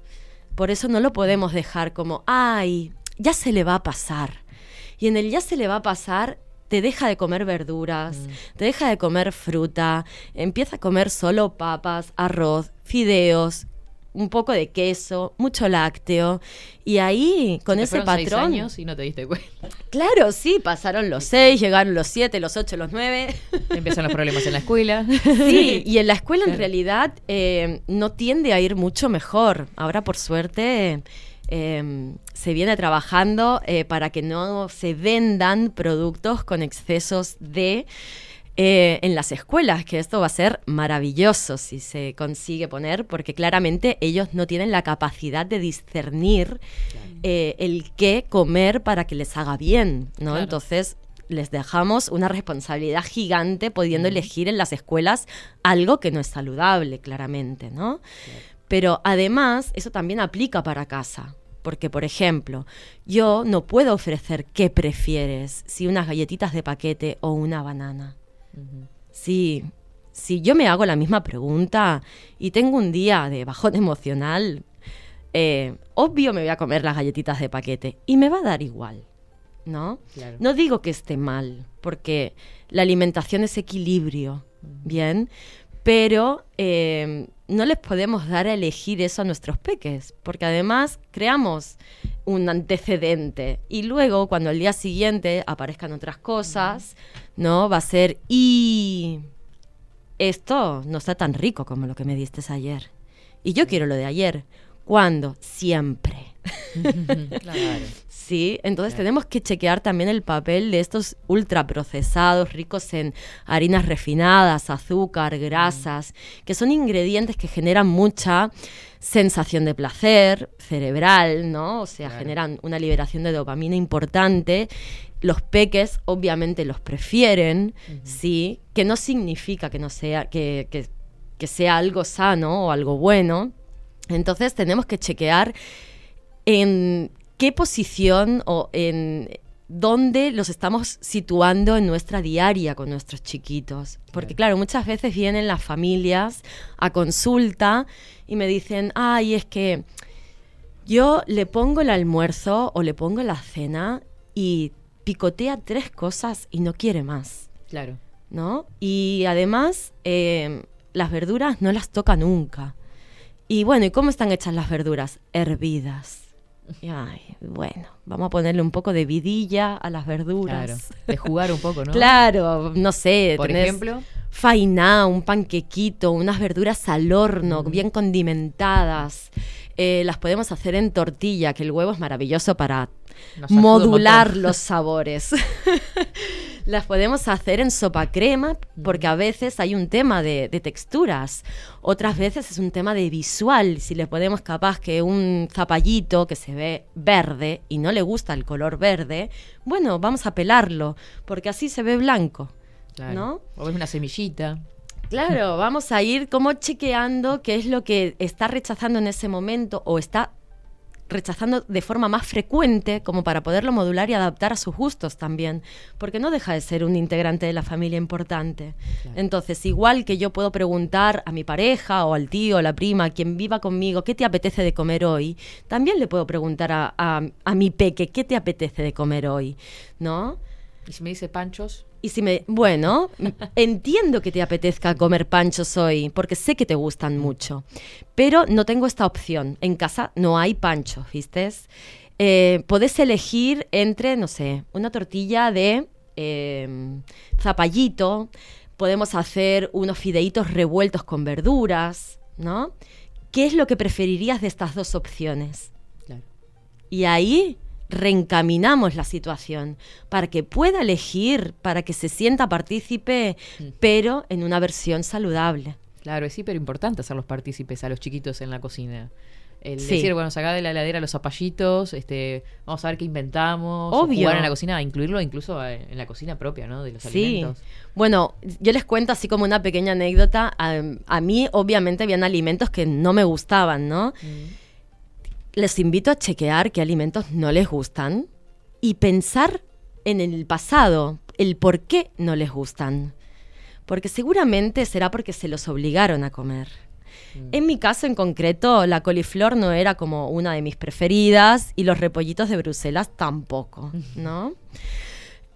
Por eso no lo podemos dejar como, ay, ya se le va a pasar. Y en el ya se le va a pasar, te deja de comer verduras, te deja de comer fruta, empieza a comer solo papas, arroz, fideos, un poco de queso, mucho lácteo. Y ahí, con Te ese fueron seis patrón. años y no te diste cuenta. Claro, sí, pasaron los seis, llegaron los siete, los ocho, los nueve. Empiezan los problemas en la escuela. Sí, y en la escuela en realidad eh, no tiende a ir mucho mejor. Ahora, por suerte, eh, se viene trabajando eh, para que no se vendan productos con excesos de eh, en las escuelas, que esto va a ser maravilloso si se consigue poner, porque claramente ellos no tienen la capacidad de discernir eh, el qué comer para que les haga bien, ¿no? Claro. Entonces les dejamos una responsabilidad gigante pudiendo elegir en las escuelas algo que no es saludable, claramente, ¿no? Pero además, eso también aplica para casa. Porque, por ejemplo, yo no puedo ofrecer qué prefieres, si unas galletitas de paquete o una banana. Si, si yo me hago la misma pregunta y tengo un día de bajón emocional, eh, obvio me voy a comer las galletitas de paquete y me va a dar igual, ¿no? Claro. No digo que esté mal, porque la alimentación es equilibrio, ¿bien? Pero eh, no les podemos dar a elegir eso a nuestros peques, porque además creamos un antecedente y luego cuando al día siguiente aparezcan otras cosas, ¿no? Va a ser, y esto no está tan rico como lo que me diste ayer. Y yo quiero lo de ayer. ¿Cuándo? Siempre. claro. Sí, entonces tenemos que chequear también el papel de estos ultraprocesados ricos en harinas refinadas, azúcar, grasas, que son ingredientes que generan mucha sensación de placer cerebral, ¿no? O sea, generan una liberación de dopamina importante. Los peques obviamente los prefieren, sí, que no significa que no sea que, que- que sea algo sano o algo bueno. Entonces tenemos que chequear en qué posición o en dónde los estamos situando en nuestra diaria con nuestros chiquitos. Porque claro, muchas veces vienen las familias a consulta y me dicen, ay, es que yo le pongo el almuerzo o le pongo la cena y picotea tres cosas y no quiere más. Claro. ¿no? Y además, eh, las verduras no las toca nunca. Y bueno, ¿y cómo están hechas las verduras? Hervidas. Ay, bueno, vamos a ponerle un poco de vidilla a las verduras. Claro. De jugar un poco, ¿no? Claro, no sé. Por tenés ejemplo. Fainá, un panquequito, unas verduras al horno, bien condimentadas. Eh, las podemos hacer en tortilla, que el huevo es maravilloso para Nos modular los sabores. Las podemos hacer en sopa crema porque a veces hay un tema de, de texturas, otras veces es un tema de visual. Si le ponemos capaz que un zapallito que se ve verde y no le gusta el color verde, bueno, vamos a pelarlo porque así se ve blanco. Claro. ¿No? O ves una semillita. Claro, vamos a ir como chequeando qué es lo que está rechazando en ese momento o está rechazando de forma más frecuente como para poderlo modular y adaptar a sus gustos también, porque no deja de ser un integrante de la familia importante. Entonces, igual que yo puedo preguntar a mi pareja o al tío o la prima, quien viva conmigo, ¿qué te apetece de comer hoy? También le puedo preguntar a, a- a mi peque, ¿qué te apetece de comer hoy? ¿No? Y si me dice panchos, Y si me, bueno, entiendo que te apetezca comer panchos hoy, porque sé que te gustan mucho, pero no tengo esta opción. En casa no hay panchos, ¿viste? Eh, podés elegir entre, no sé, una tortilla de eh, zapallito, podemos hacer unos fideitos revueltos con verduras, ¿no? ¿Qué es lo que preferirías de estas dos opciones? claro. Y ahí reencaminamos la situación para que pueda elegir, para que se sienta partícipe, pero en una versión saludable. Claro, es hiper importante hacerlos partícipes a los chiquitos en la cocina. El Sí. decir, bueno, sacar de la heladera los zapallitos, este, vamos a ver qué inventamos. Obvio. Jugar en la cocina, incluirlo incluso eh, en la cocina propia, ¿no? De los Sí. alimentos. Bueno, yo les cuento así como una pequeña anécdota. A, a mí, obviamente, habían alimentos que no me gustaban, ¿no? Les invito a chequear qué alimentos no les gustan y pensar en el pasado, el por qué no les gustan. Porque seguramente será porque se los obligaron a comer. En mi caso en concreto, la coliflor no era como una de mis preferidas y los repollitos de Bruselas tampoco, ¿no?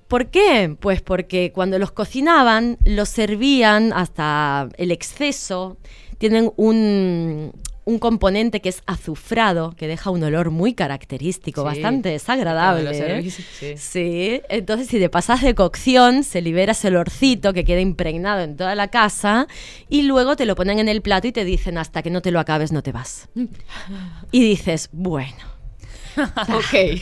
¿Por qué? Pues porque cuando los cocinaban, los servían hasta el exceso. Tienen un, un componente que es azufrado, que deja un olor muy característico, Sí. bastante desagradable. ¿eh? sí. Sí, entonces si te pasas de cocción, se libera ese olorcito que queda impregnado en toda la casa y luego te lo ponen en el plato y te dicen hasta que no te lo acabes no te vas. Y dices, bueno. ok.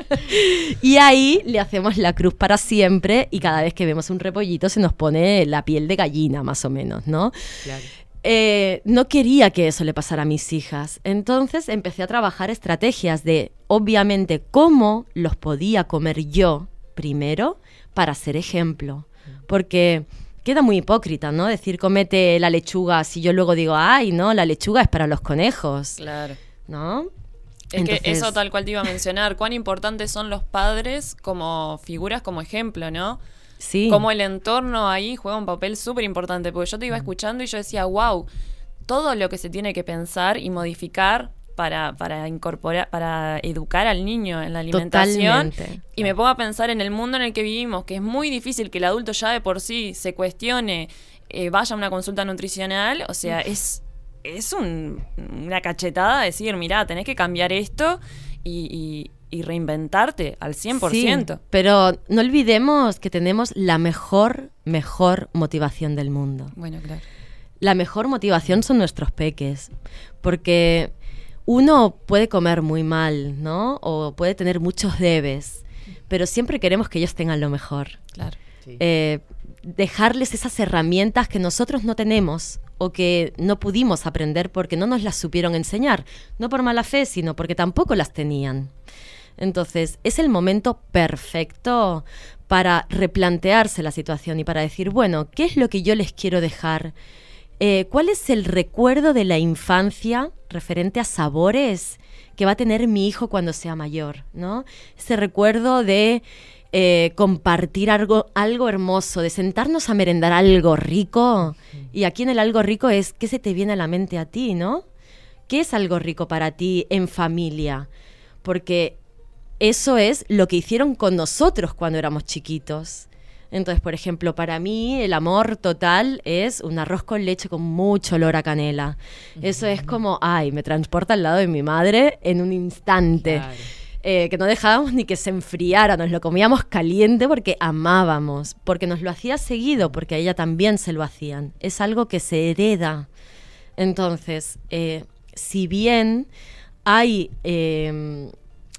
Y ahí le hacemos la cruz para siempre y cada vez que vemos un repollito se nos pone la piel de gallina, más o menos, ¿no? Claro. Eh, no quería que eso le pasara a mis hijas. Entonces empecé a trabajar estrategias de, obviamente, cómo los podía comer yo primero para ser ejemplo. Porque queda muy hipócrita, ¿no? Decir, comete la lechuga si yo luego digo, ay, no, la lechuga es para los conejos, Claro. ¿no? Es que eso tal cual te iba a mencionar, cuán importantes son los padres como figuras, como ejemplo, ¿no? Sí. Como el entorno ahí juega un papel súper importante, porque yo te iba escuchando y yo decía, wow, todo lo que se tiene que pensar y modificar para, para incorporar, para educar al niño en la alimentación. Totalmente. Y me pongo a pensar en el mundo en el que vivimos, que es muy difícil que el adulto ya de por sí se cuestione, eh, vaya a una consulta nutricional, o sea, es, es un- una cachetada decir, mirá, tenés que cambiar esto y, y- y reinventarte al 100%. Sí, pero no olvidemos que tenemos la mejor, mejor motivación del mundo. Bueno, claro. La mejor motivación son nuestros peques, porque uno puede comer muy mal, ¿no? O puede tener muchos debes, pero siempre queremos que ellos tengan lo mejor. Claro. Eh, dejarles esas herramientas que nosotros no tenemos o que no pudimos aprender porque no nos las supieron enseñar, no por mala fe, sino porque tampoco las tenían. Entonces, es el momento perfecto para replantearse la situación y para decir, bueno, ¿qué es lo que yo les quiero dejar? Eh, ¿Cuál es el recuerdo de la infancia referente a sabores que va a tener mi hijo cuando sea mayor? ¿no? Ese recuerdo de eh, compartir algo, algo hermoso, de sentarnos a merendar algo rico. Y aquí en el algo rico es qué se te viene a la mente a ti, ¿no? ¿Qué es algo rico para ti en familia? Porque eso es lo que hicieron con nosotros cuando éramos chiquitos. Entonces, por ejemplo, para mí el amor total es un arroz con leche con mucho olor a canela. Eso es como, ay, me transporta al lado de mi madre en un instante. Claro. Eh, que no dejábamos ni que se enfriara, nos lo comíamos caliente porque amábamos, porque nos lo hacía seguido, porque a ella también se lo hacían. Es algo que se hereda. Entonces, eh, si bien hay eh,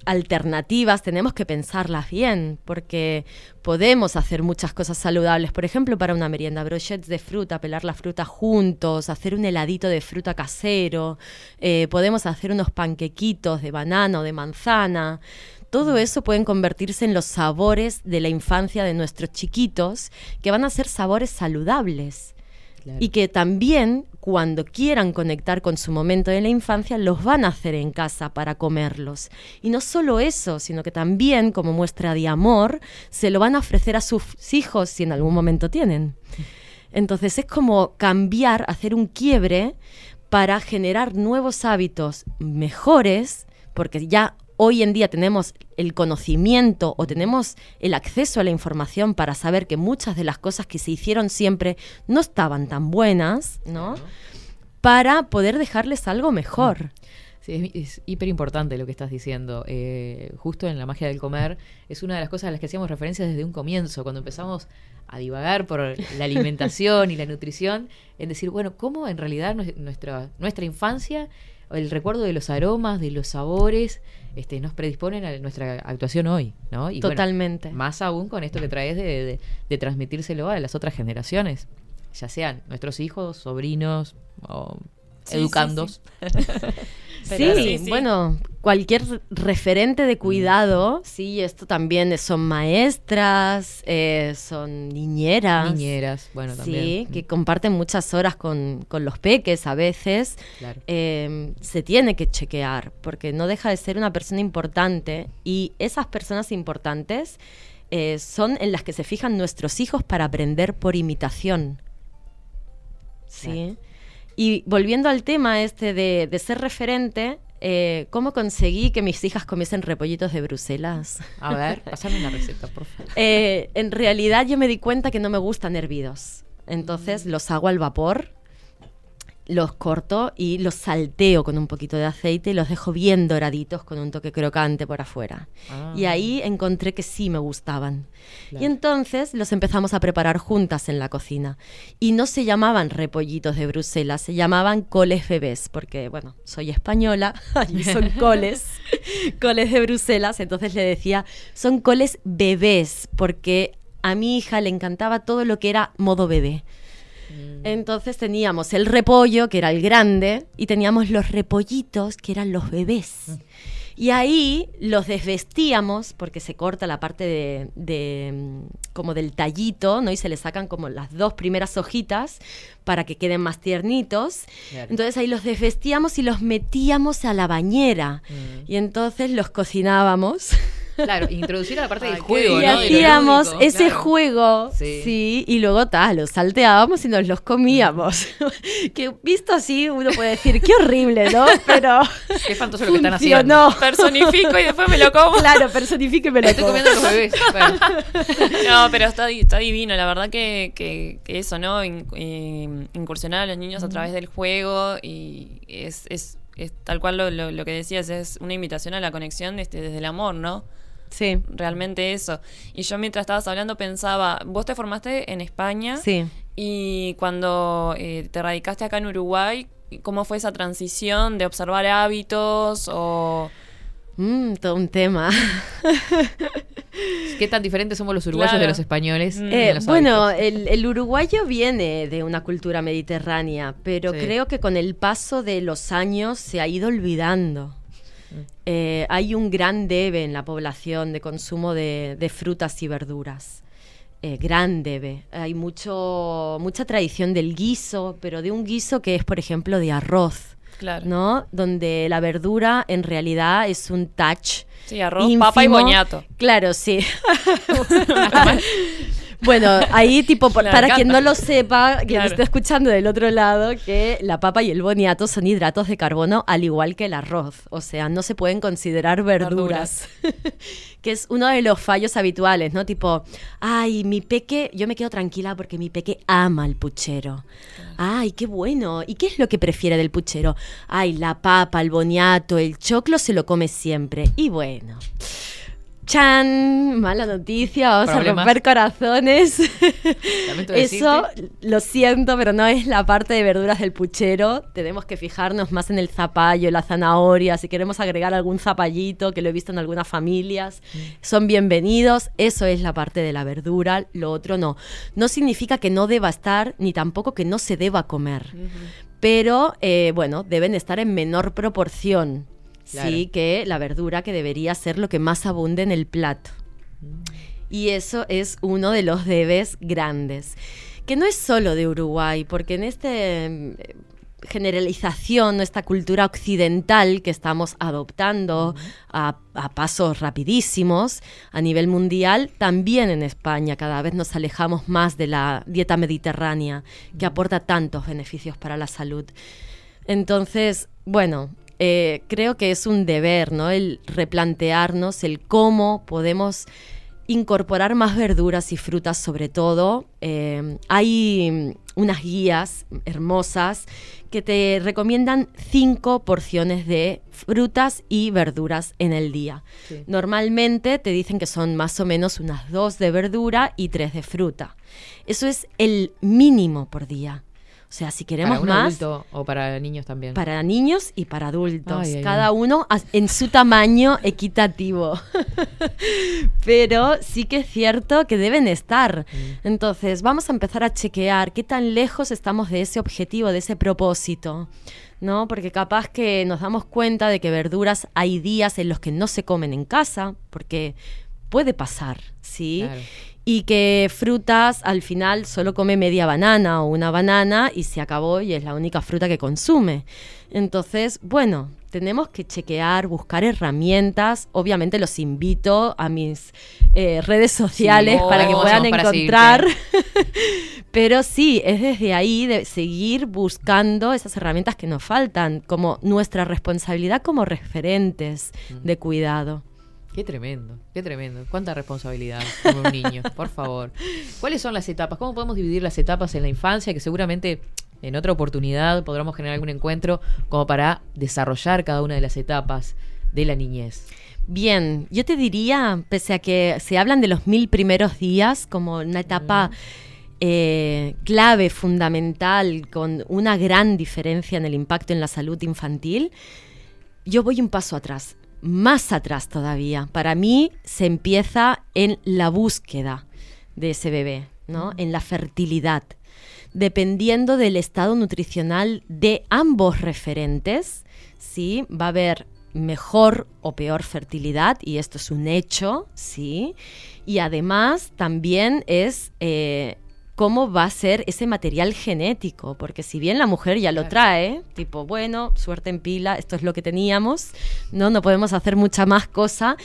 alternativas, tenemos que pensarlas bien, porque podemos hacer muchas cosas saludables. Por ejemplo, para una merienda, brochets de fruta, pelar la fruta juntos, hacer un heladito de fruta casero, eh, podemos hacer unos panquequitos de banano, de manzana. Todo eso pueden convertirse en los sabores de la infancia de nuestros chiquitos, que van a ser sabores saludables. Y que también cuando quieran conectar con su momento de la infancia, los van a hacer en casa para comerlos. Y no solo eso, sino que también, como muestra de amor, se lo van a ofrecer a sus hijos si en algún momento tienen. Entonces es como cambiar, hacer un quiebre para generar nuevos hábitos mejores, porque ya hoy en día tenemos el conocimiento o tenemos el acceso a la información para saber que muchas de las cosas que se hicieron siempre no estaban tan buenas, ¿no? Para poder dejarles algo mejor. Sí, es, hiper importante lo que estás diciendo. Eh, justo en la magia del comer es una de las cosas a las que hacíamos referencia desde un comienzo, cuando empezamos a divagar por la alimentación y la nutrición, en decir, bueno, ¿cómo en realidad nuestra, nuestra infancia, el recuerdo de los aromas, de los sabores, este, nos predisponen a nuestra actuación hoy, ¿no? Y Totalmente. más aún con esto que traes de, de, transmitírselo a las otras generaciones, ya sean nuestros hijos, sobrinos o educandos. Sí, bueno, cualquier referente de cuidado, sí, esto también son maestras, eh, son niñeras. Niñeras, bueno, también. Sí, que comparten muchas horas con, los peques a veces. Eh, se tiene que chequear, porque no deja de ser una persona importante y esas personas importantes eh, son en las que se fijan nuestros hijos para aprender por imitación. Sí. Y volviendo al tema este de, ser referente, eh, ¿cómo conseguí que mis hijas comiesen repollitos de Bruselas? A ver, pásame una receta, por favor. Eh, en realidad yo me di cuenta que no me gustan hervidos. Entonces mm. los hago al vapor los corto y los salteo con un poquito de aceite y los dejo bien doraditos con un toque crocante por afuera. Y ah. ahí encontré que sí me gustaban. Y entonces los empezamos a preparar juntas en la cocina. Y no se llamaban repollitos de Bruselas, se llamaban coles bebés, porque bueno, soy española, allí son coles, coles de Bruselas, entonces le decía, son coles bebés, porque a mi hija le encantaba todo lo que era modo bebé. Mm. Entonces teníamos el repollo, que era el grande, y teníamos los repollitos, que eran los bebés. Mm. Y ahí los desvestíamos, porque se corta la parte de, mm, como del tallito, ¿no? Y se le sacan como las dos primeras hojitas para que queden más tiernitos. Entonces ahí los desvestíamos y los metíamos a la bañera. Y entonces los cocinábamos. Claro, introducir la parte del juego. Y hacíamos ese juego, sí. y luego tal, los salteábamos y nos los comíamos. que visto así, uno puede decir, qué horrible, ¿no? Pero. Qué fantoso lo que están haciendo. Personifico y después me lo como. Claro, personifico y me lo Estoy comiendo los bebés. no, pero está, está, divino. La verdad que, que, eso, ¿no? Eh, incursionar a los niños a través del juego y es, es, tal cual lo, lo, que decías, es una invitación a la conexión este, desde el amor, ¿no? Sí. Realmente eso. Y yo mientras estabas hablando pensaba, vos te formaste en España. Sí. Y cuando eh, te radicaste acá en Uruguay, ¿cómo fue esa transición de observar hábitos o...? Mm, todo un tema. ¿Qué tan diferentes somos los uruguayos de los españoles? Eh, bueno, el, uruguayo viene de una cultura mediterránea, pero creo que con el paso de los años se ha ido olvidando. Eh, hay un gran debe en la población de consumo de, frutas y verduras. Eh, gran debe. Hay mucho, mucha tradición del guiso, pero de un guiso que es, por ejemplo, de arroz. Claro. ¿no? Donde la verdura en realidad es un touch. Sí, arroz, papa y boñato. Claro, sí. Bueno, ahí tipo, para quien no lo sepa, quien lo esté escuchando del otro lado, que la papa y el boniato son hidratos de carbono al igual que el arroz. O sea, no se pueden considerar verduras. que es uno de los fallos habituales, ¿no? Tipo, ay, mi peque, yo me quedo tranquila porque mi peque ama el puchero. Ay, qué bueno. ¿Y qué es lo que prefiere del puchero? Ay, la papa, el boniato, el choclo se lo come siempre. Y bueno Chan, mala noticia, vamos Problemas. a romper corazones. Eso, lo siento, pero no es la parte de verduras del puchero. Tenemos que fijarnos más en el zapallo, la zanahoria. Si queremos agregar algún zapallito, que lo he visto en algunas familias, Mm. son bienvenidos. Eso es la parte de la verdura, lo otro no. No significa que no deba estar, ni tampoco que no se deba comer. Pero, eh, bueno, deben estar en menor proporción. Claro. Sí, que la verdura que debería ser lo que más abunde en el plato. Y eso es uno de los debes grandes. Que no es solo de Uruguay, porque en esta generalización, esta cultura occidental que estamos adoptando a, a pasos rapidísimos a nivel mundial, también en España cada vez nos alejamos más de la dieta mediterránea, que aporta tantos beneficios para la salud. Entonces, bueno, eh, creo que es un deber, ¿no? El replantearnos el cómo podemos incorporar más verduras y frutas sobre todo. Eh, hay unas guías hermosas que te recomiendan cinco porciones de frutas y verduras en el día. Sí. Normalmente te dicen que son más o menos unas dos de verdura y tres de fruta. Eso es el mínimo por día. O sea, si queremos ¿Para un más, adulto o para niños también? para niños y para adultos, Ay, ay, cada ay. uno en su tamaño equitativo. Pero sí que es cierto que deben estar. Mm. Entonces, vamos a empezar a chequear qué tan lejos estamos de ese objetivo, de ese propósito. ¿No? Porque capaz que nos damos cuenta de que verduras hay días en los que no se comen en casa, porque puede pasar, ¿sí? Claro. Y que frutas al final solo come media banana o una banana y se acabó y es la única fruta que consume. Entonces, bueno, tenemos que chequear, buscar herramientas. Obviamente los invito a mis eh, redes sociales Sí, para que ¿cómo puedan encontrar. Pero sí, es desde ahí de seguir buscando esas herramientas que nos faltan, como nuestra responsabilidad como referentes de cuidado. Qué tremendo, qué tremendo. Cuánta responsabilidad como un niño, por favor. ¿Cuáles son las etapas? ¿Cómo podemos dividir las etapas en la infancia? Que seguramente en otra oportunidad podremos generar algún encuentro como para desarrollar cada una de las etapas de la niñez. Bien, yo te diría, pese a que se hablan de los mil primeros días como una etapa eh, clave, fundamental, con una gran diferencia en el impacto en la salud infantil, yo voy un paso atrás, más atrás todavía. Para mí se empieza en la búsqueda de ese bebé, ¿no? En la fertilidad. Dependiendo del estado nutricional de ambos referentes, ¿sí? Va a haber mejor o peor fertilidad, y esto es un hecho, ¿sí? Y además también es eh, cómo va a ser ese material genético, porque si bien la mujer ya lo trae, tipo, bueno, suerte en pila, esto es lo que teníamos, no, no podemos hacer mucha más cosa.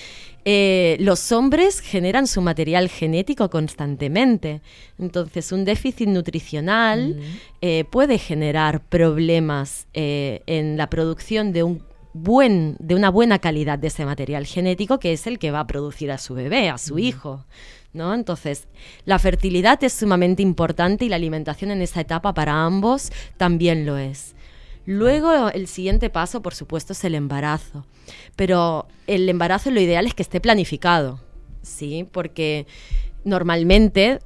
eh, los hombres generan su material genético constantemente. Entonces, un déficit nutricional eh, puede generar problemas eh, en la producción de un buen, de una buena calidad de ese material genético que es el que va a producir a su bebé, a su hijo. ¿No? Entonces, la fertilidad es sumamente importante y la alimentación en esa etapa para ambos también lo es. Luego, el siguiente paso, por supuesto, es el embarazo. Pero el embarazo lo ideal es que esté planificado, ¿sí? Porque normalmente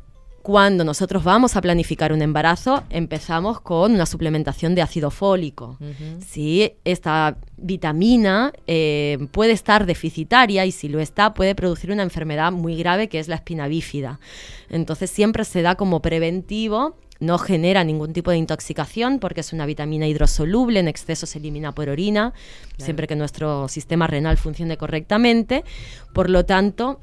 cuando nosotros vamos a planificar un embarazo, empezamos con una suplementación de ácido fólico. ¿sí? Esta vitamina eh, puede estar deficitaria y si lo está puede producir una enfermedad muy grave que es la espina bífida. Entonces siempre se da como preventivo. No genera ningún tipo de intoxicación porque es una vitamina hidrosoluble, en exceso se elimina por orina, siempre que nuestro sistema renal funcione correctamente. Por lo tanto,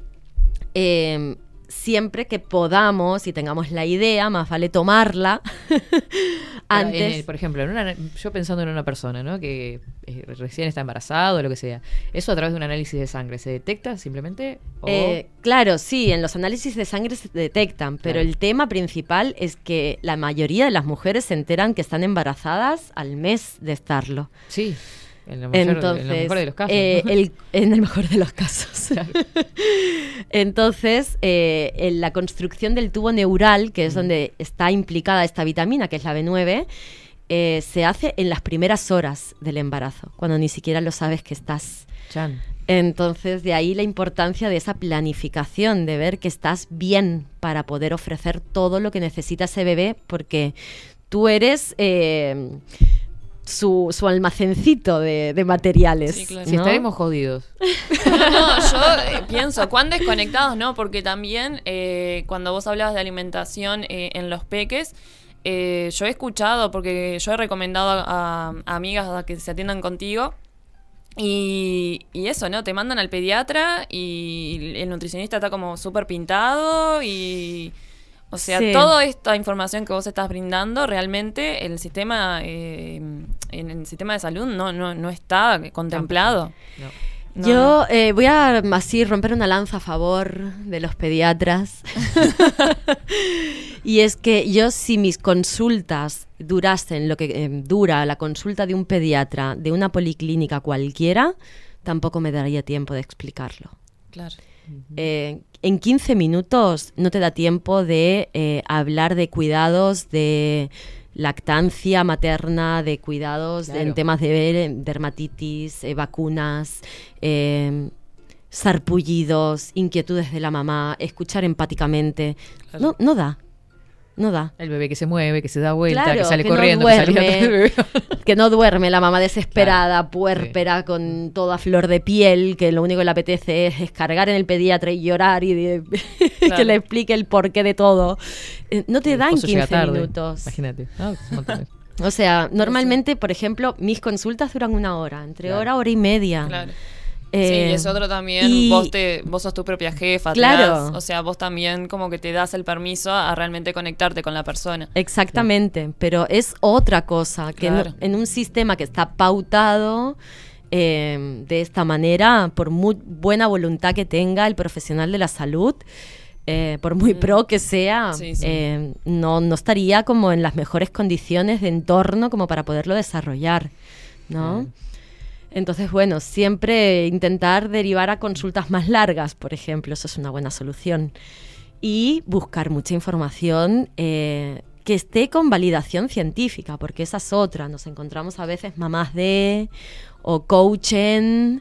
eh, siempre que podamos y tengamos la idea, más vale tomarla antes. el- por ejemplo, en una- yo pensando en una persona ¿no? que eh, recién está embarazado o lo que sea, ¿eso a través de un análisis de sangre se detecta simplemente? O- Eh, claro, sí, en los análisis de sangre se detectan, pero Claro. el tema principal es que la mayoría de las mujeres se enteran que están embarazadas al mes de estarlo. sí, en lo mejor, Entonces, en lo mejor de los casos. eh, el- en el mejor de los casos. Entonces, eh, en la construcción del tubo neural, que es donde está implicada esta vitamina, que es la B9, eh, se hace en las primeras horas del embarazo, cuando ni siquiera lo sabes que estás. Chan. Entonces, de ahí la importancia de esa planificación, de ver que estás bien para poder ofrecer todo lo que necesita ese bebé, porque tú eres su, su almacencito de, de materiales. Sí, claro. Si ¿no? estaremos jodidos. No, no, yo eh, pienso, ¿cuán desconectados no? Porque también eh, cuando vos hablabas de alimentación eh, en los peques, eh, yo he escuchado, porque yo he recomendado a, a amigas a que se atiendan contigo. Y, y eso, ¿no? Te mandan al pediatra y el nutricionista está como súper pintado y... O sea, Sí. toda esta información que vos estás brindando, realmente el sistema, eh, en el sistema de salud no, no, no está contemplado. No, Yo eh, voy a así romper una lanza a favor de los pediatras. y es que yo si mis consultas durasen lo que eh, dura la consulta de un pediatra de una policlínica cualquiera, tampoco me daría tiempo de explicarlo. Claro. Eh, en 15 minutos no te da tiempo de eh, hablar de cuidados de lactancia materna, de cuidados de- en temas de dermatitis, eh, vacunas, eh, sarpullidos, inquietudes de la mamá, escuchar empáticamente. No, no da. No da. El bebé que se mueve, que se da vuelta, Claro, que sale que no corriendo, que sale duerme. bebé. Que no duerme la mamá desesperada, Claro, puérpera, con toda flor de piel, que lo único que le apetece es descargar en el pediatra y llorar y de- que le explique el porqué de todo. Eh, no te El da en esposo llega 15 tarde. minutos. Imagínate. Ah. O sea, normalmente, por ejemplo, mis consultas duran una hora, entre Claro. hora, hora y media. Claro. Eh, sí, y es otro también, y- vos, te, vos sos tu propia jefa, Claro. das- o sea, vos también como que te das el permiso a realmente conectarte con la persona. Exactamente, pero es otra cosa, que Claro. en un sistema que está pautado eh, de esta manera, por muy buena voluntad que tenga el profesional de la salud, eh, por muy pro que sea, Mm. Sí, sí. eh, no, no estaría como en las mejores condiciones de entorno como para poderlo desarrollar, ¿no? Entonces, bueno, siempre intentar derivar a consultas más largas, por ejemplo, eso es una buena solución. Y buscar mucha información eh, que esté con validación científica, porque esa es otra. Nos encontramos a veces mamás de o coaching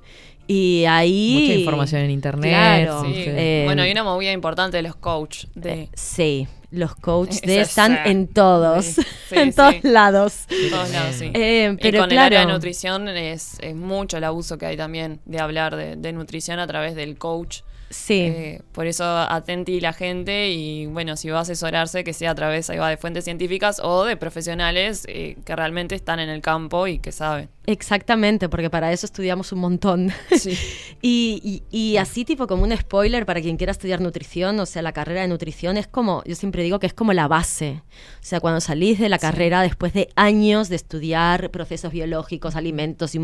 y ahí... Mucha información en internet. Claro. Sí. Eh, bueno, hay una movida importante de los coach. De, eh, sí, los coaches de están en todos, Sí, sí, en sí. todos lados. de todos lados, sí. Eh, y pero con claro, el área de nutrición es, es mucho el abuso que hay también de hablar de, de nutrición a través del coach. Sí. Eh, por eso atenti la gente y bueno, si va a asesorarse, que sea a través ahí va, de fuentes científicas o de profesionales eh, que realmente están en el campo y que saben. Exactamente, porque para eso estudiamos un montón. Sí. y, y- y así tipo como un spoiler para quien quiera estudiar nutrición, o sea, la carrera de nutrición es como, yo siempre digo que es como la base. O sea, cuando salís de la carrera después de años de estudiar procesos biológicos, alimentos y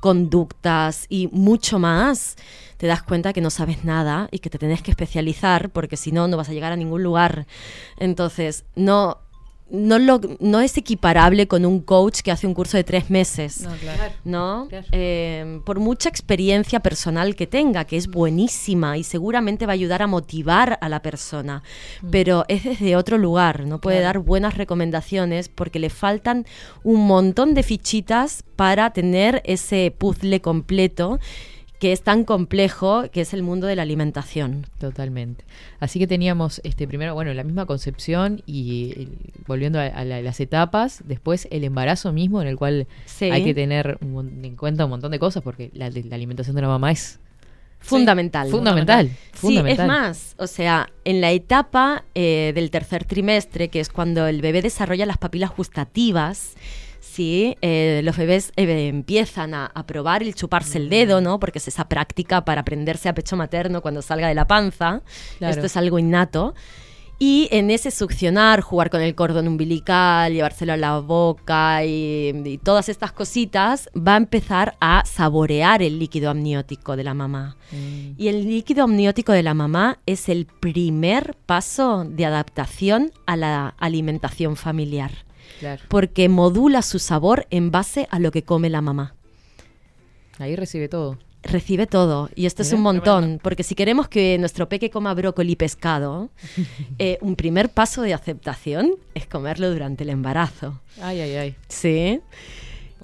conductas y mucho más, te das cuenta que no sabes nada y que te tenés que especializar porque si no, no vas a llegar a ningún lugar. Entonces, no... No, lo, no es equiparable con un coach que hace un curso de tres meses. No, claro. ¿no? Claro. Eh, por mucha experiencia personal que tenga, que es buenísima y seguramente va a ayudar a motivar a la persona, pero es desde otro lugar, no puede dar buenas recomendaciones porque le faltan un montón de fichitas para tener ese puzzle completo que es tan complejo, que es el mundo de la alimentación. Totalmente. Así que teníamos este primero, bueno, la misma concepción y eh, volviendo a, a la- las etapas, después el embarazo mismo en el cual Sí. hay que tener un en cuenta un montón de cosas porque la, la alimentación de la mamá es Fundamental. fundamental. Sí, fundamental. es más, o sea, en la etapa eh, del tercer trimestre, que es cuando el bebé desarrolla las papilas gustativas, sí, eh, los bebés eh, empiezan a, a probar el chuparse el dedo, ¿no? Porque es esa práctica para prenderse a pecho materno cuando salga de la panza. Claro. Esto es algo innato. Y en ese succionar, jugar con el cordón umbilical, llevárselo a la boca y, y todas estas cositas, va a empezar a saborear el líquido amniótico de la mamá. Mm. Y el líquido amniótico de la mamá es el primer paso de adaptación a la alimentación familiar, Claro. porque modula su sabor en base a lo que come la mamá. Ahí recibe todo. Recibe todo, y esto es un montón, porque si queremos que nuestro peque coma brócoli y pescado, eh, un primer paso de aceptación es comerlo durante el embarazo. Ay, ay, ay. Sí.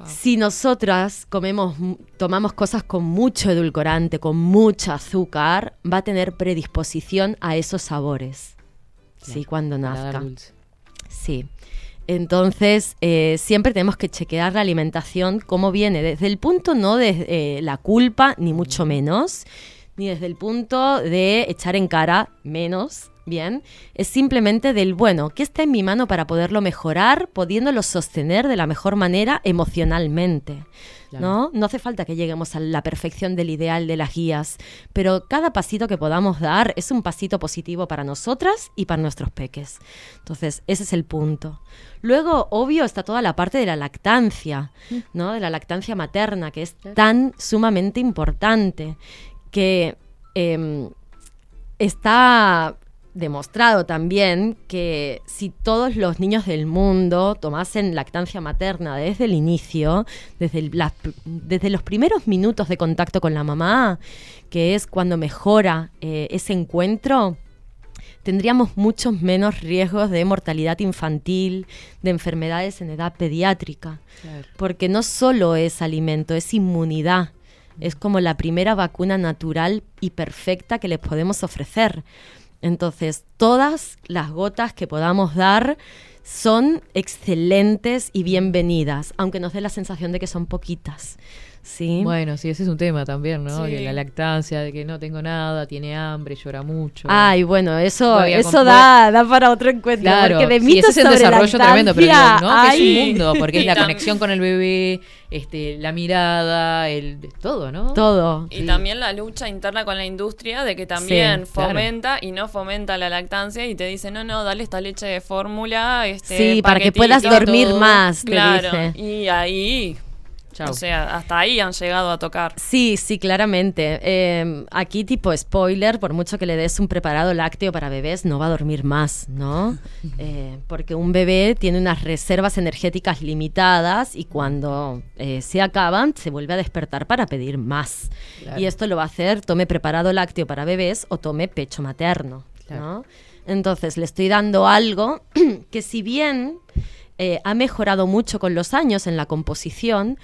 Si nosotras comemos, tomamos cosas con mucho edulcorante, con mucho azúcar, va a tener predisposición a esos sabores. Sí, cuando nazca. dulce. Sí. Entonces, eh, siempre tenemos que chequear la alimentación, cómo viene, desde el punto no de eh, la culpa, ni mucho menos, ni desde el punto de echar en cara, menos, bien, es simplemente del, bueno, ¿qué está en mi mano para poderlo mejorar, pudiéndolo sostener de la mejor manera emocionalmente? ¿No? No hace falta que lleguemos a la perfección del ideal de las guías, pero cada pasito que podamos dar es un pasito positivo para nosotras y para nuestros peques. Entonces, ese es el punto. Luego, obvio, está toda la parte de la lactancia, ¿no? De la lactancia materna, que es tan sumamente importante, que em, está demostrado también que si todos los niños del mundo tomasen lactancia materna desde el inicio, desde, el- desde los primeros minutos de contacto con la mamá, que es cuando mejora eh, ese encuentro, tendríamos muchos menos riesgos de mortalidad infantil, de enfermedades en edad pediátrica, porque no solo es alimento, es inmunidad. Es como la primera vacuna natural y perfecta que les podemos ofrecer. Entonces, todas las gotas que podamos dar son excelentes y bienvenidas, aunque nos dé la sensación de que son poquitas. ¿Sí? Bueno, sí, ese es un tema también, ¿no? Sí. Que la lactancia, de que no tengo nada, tiene hambre, llora mucho. Ay, bueno, eso, eso da, da para otro encuentro. Claro, porque de sí, mitos ese es un desarrollo tremendo, pero digo, ¿no? Que es un mundo, porque es la conexión con el bebé, este, la mirada, el todo, ¿no? Todo. Y también la lucha interna con la industria de que también Sí, claro. fomenta y no fomenta la lactancia y te dice, no, no, dale esta leche de fórmula. Este, Sí, para que puedas dormir todo". más, te Claro, dice. y ahí, Chau. o sea, hasta ahí han llegado a tocar. Sí, sí, claramente. Eh, aquí tipo spoiler, por mucho que le des un preparado lácteo para bebés, no va a dormir más, ¿no? Eh, porque un bebé tiene unas reservas energéticas limitadas y cuando eh, se acaban se vuelve a despertar para pedir más. Claro. Y esto lo va a hacer, tome preparado lácteo para bebés o tome pecho materno, ¿no? Entonces le estoy dando algo que si bien eh, ha mejorado mucho con los años en la composición,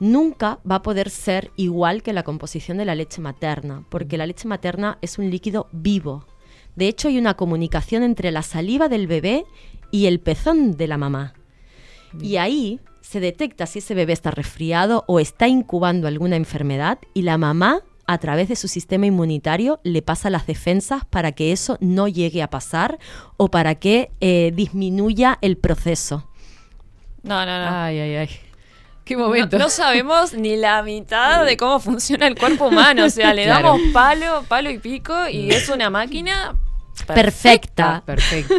nunca va a poder ser igual que la composición de la leche materna, porque la leche materna es un líquido vivo. De hecho, hay una comunicación entre la saliva del bebé y el pezón de la mamá. Y ahí se detecta si ese bebé está resfriado o está incubando alguna enfermedad y la mamá a través de su sistema inmunitario le pasa las defensas para que eso no llegue a pasar o para que eh, disminuya el proceso. No, no, no. Ay, ay, ay. Qué momento. no sabemos ni la mitad de cómo funciona el cuerpo humano. O sea, le Claro. damos palo, palo y pico y es una máquina Perfecta. Perfecto.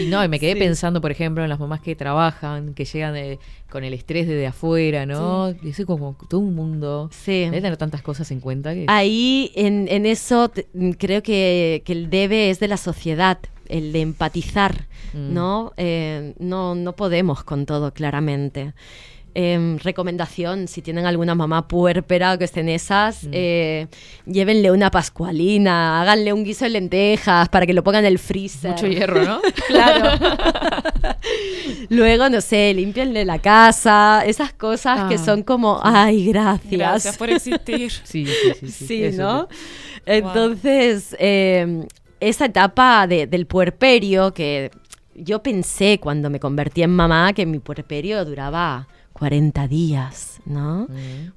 Y no, y me quedé pensando, por ejemplo, en las mamás que trabajan, que llegan de- con el estrés desde afuera, ¿no? Y eso es como todo un mundo. Sí. Debe tener tantas cosas en cuenta que. Ahí en, en eso mm, creo que, que el debe es de la sociedad, el de empatizar, Mm. ¿no? Eh, no, no podemos con todo, claramente. Em, recomendación, si tienen alguna mamá puérpera o que estén esas, eh, llévenle una pascualina, háganle un guiso de lentejas para que lo pongan en el freezer. Mucho hierro, ¿no? claro. Luego, no sé, limpienle la casa, esas cosas que Ah, son como, ay, gracias. Gracias por existir. Sí, sí, sí. Sí, Sí, eso ¿no? sí. Entonces, eh, esa etapa de- del puerperio que yo pensé cuando me convertí en mamá que mi puerperio duraba 40 días, ¿no?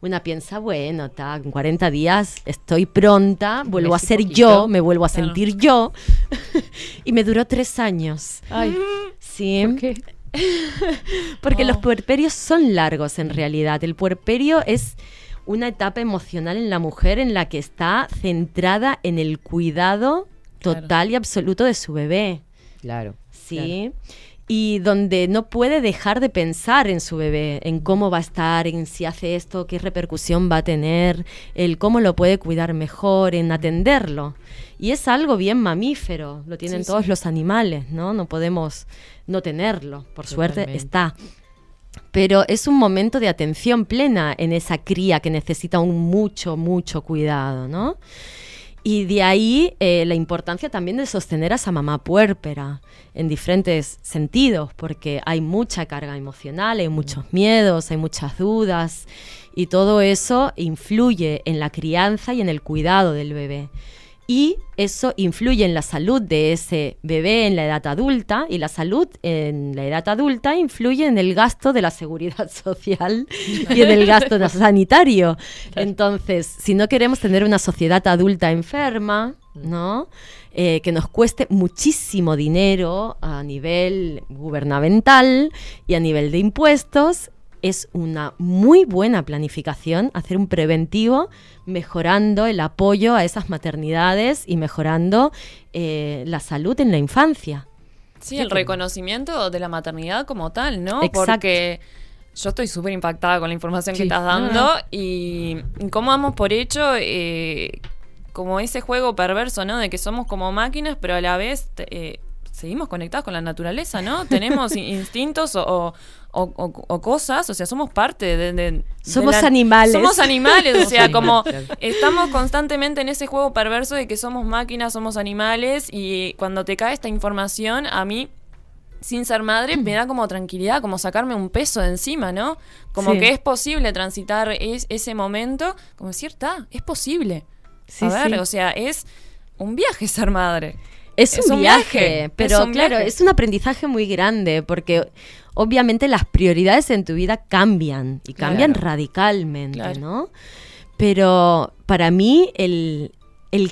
Una piensa, bueno, ta, en 40 días estoy pronta, vuelvo a ser poquito. yo, me vuelvo a Claro. sentir yo. y me duró tres años. Ay, Sí. ¿por qué? Porque los Oh. puerperios son largos en realidad. El puerperio es una etapa emocional en la mujer en la que está centrada en el cuidado total y absoluto de su bebé. Claro. ¿Sí? Y donde no puede dejar de pensar en su bebé, en cómo va a estar, en si hace esto, qué repercusión va a tener, el cómo lo puede cuidar mejor, en atenderlo. Y es algo bien mamífero, lo tienen Sí, todos sí. los animales, ¿no? No podemos no tenerlo, por suerte está. Pero es un momento de atención plena en esa cría que necesita un mucho, mucho cuidado, ¿no? Y de ahí eh, la importancia también de sostener a esa mamá puérpera en diferentes sentidos, porque hay mucha carga emocional, hay muchos miedos, hay muchas dudas, y todo eso influye en la crianza y en el cuidado del bebé y eso influye en la salud de ese bebé en la edad adulta y la salud en la edad adulta influye en el gasto de la seguridad social y en el gasto sanitario. Entonces, si no queremos tener una sociedad adulta enferma, ¿no? Eh, que nos cueste muchísimo dinero a nivel gubernamental y a nivel de impuestos, es una muy buena planificación hacer un preventivo mejorando el apoyo a esas maternidades y mejorando eh, la salud en la infancia. Sí, el reconocimiento de la maternidad como tal, ¿no? Porque yo estoy súper impactada con la información que estás dando y cómo damos por hecho eh, como ese juego perverso, ¿no? De que somos como máquinas, pero a la vez eh, seguimos conectados con la naturaleza, ¿no? Tenemos instintos o, cosas, o sea, somos parte de... somos animales. Somos animales, o sea, como estamos constantemente en ese juego perverso de que somos máquinas, somos animales, y cuando te cae esta información, a mí sin ser madre, me da como tranquilidad, como sacarme un peso de encima, ¿no? Como que es posible transitar ese momento, como decir, está, es posible. a ver, o sea, es un viaje ser madre. Es, un, viaje, pero claro, es un aprendizaje muy grande porque obviamente las prioridades en tu vida cambian y cambian radicalmente, ¿no? Pero para mí el,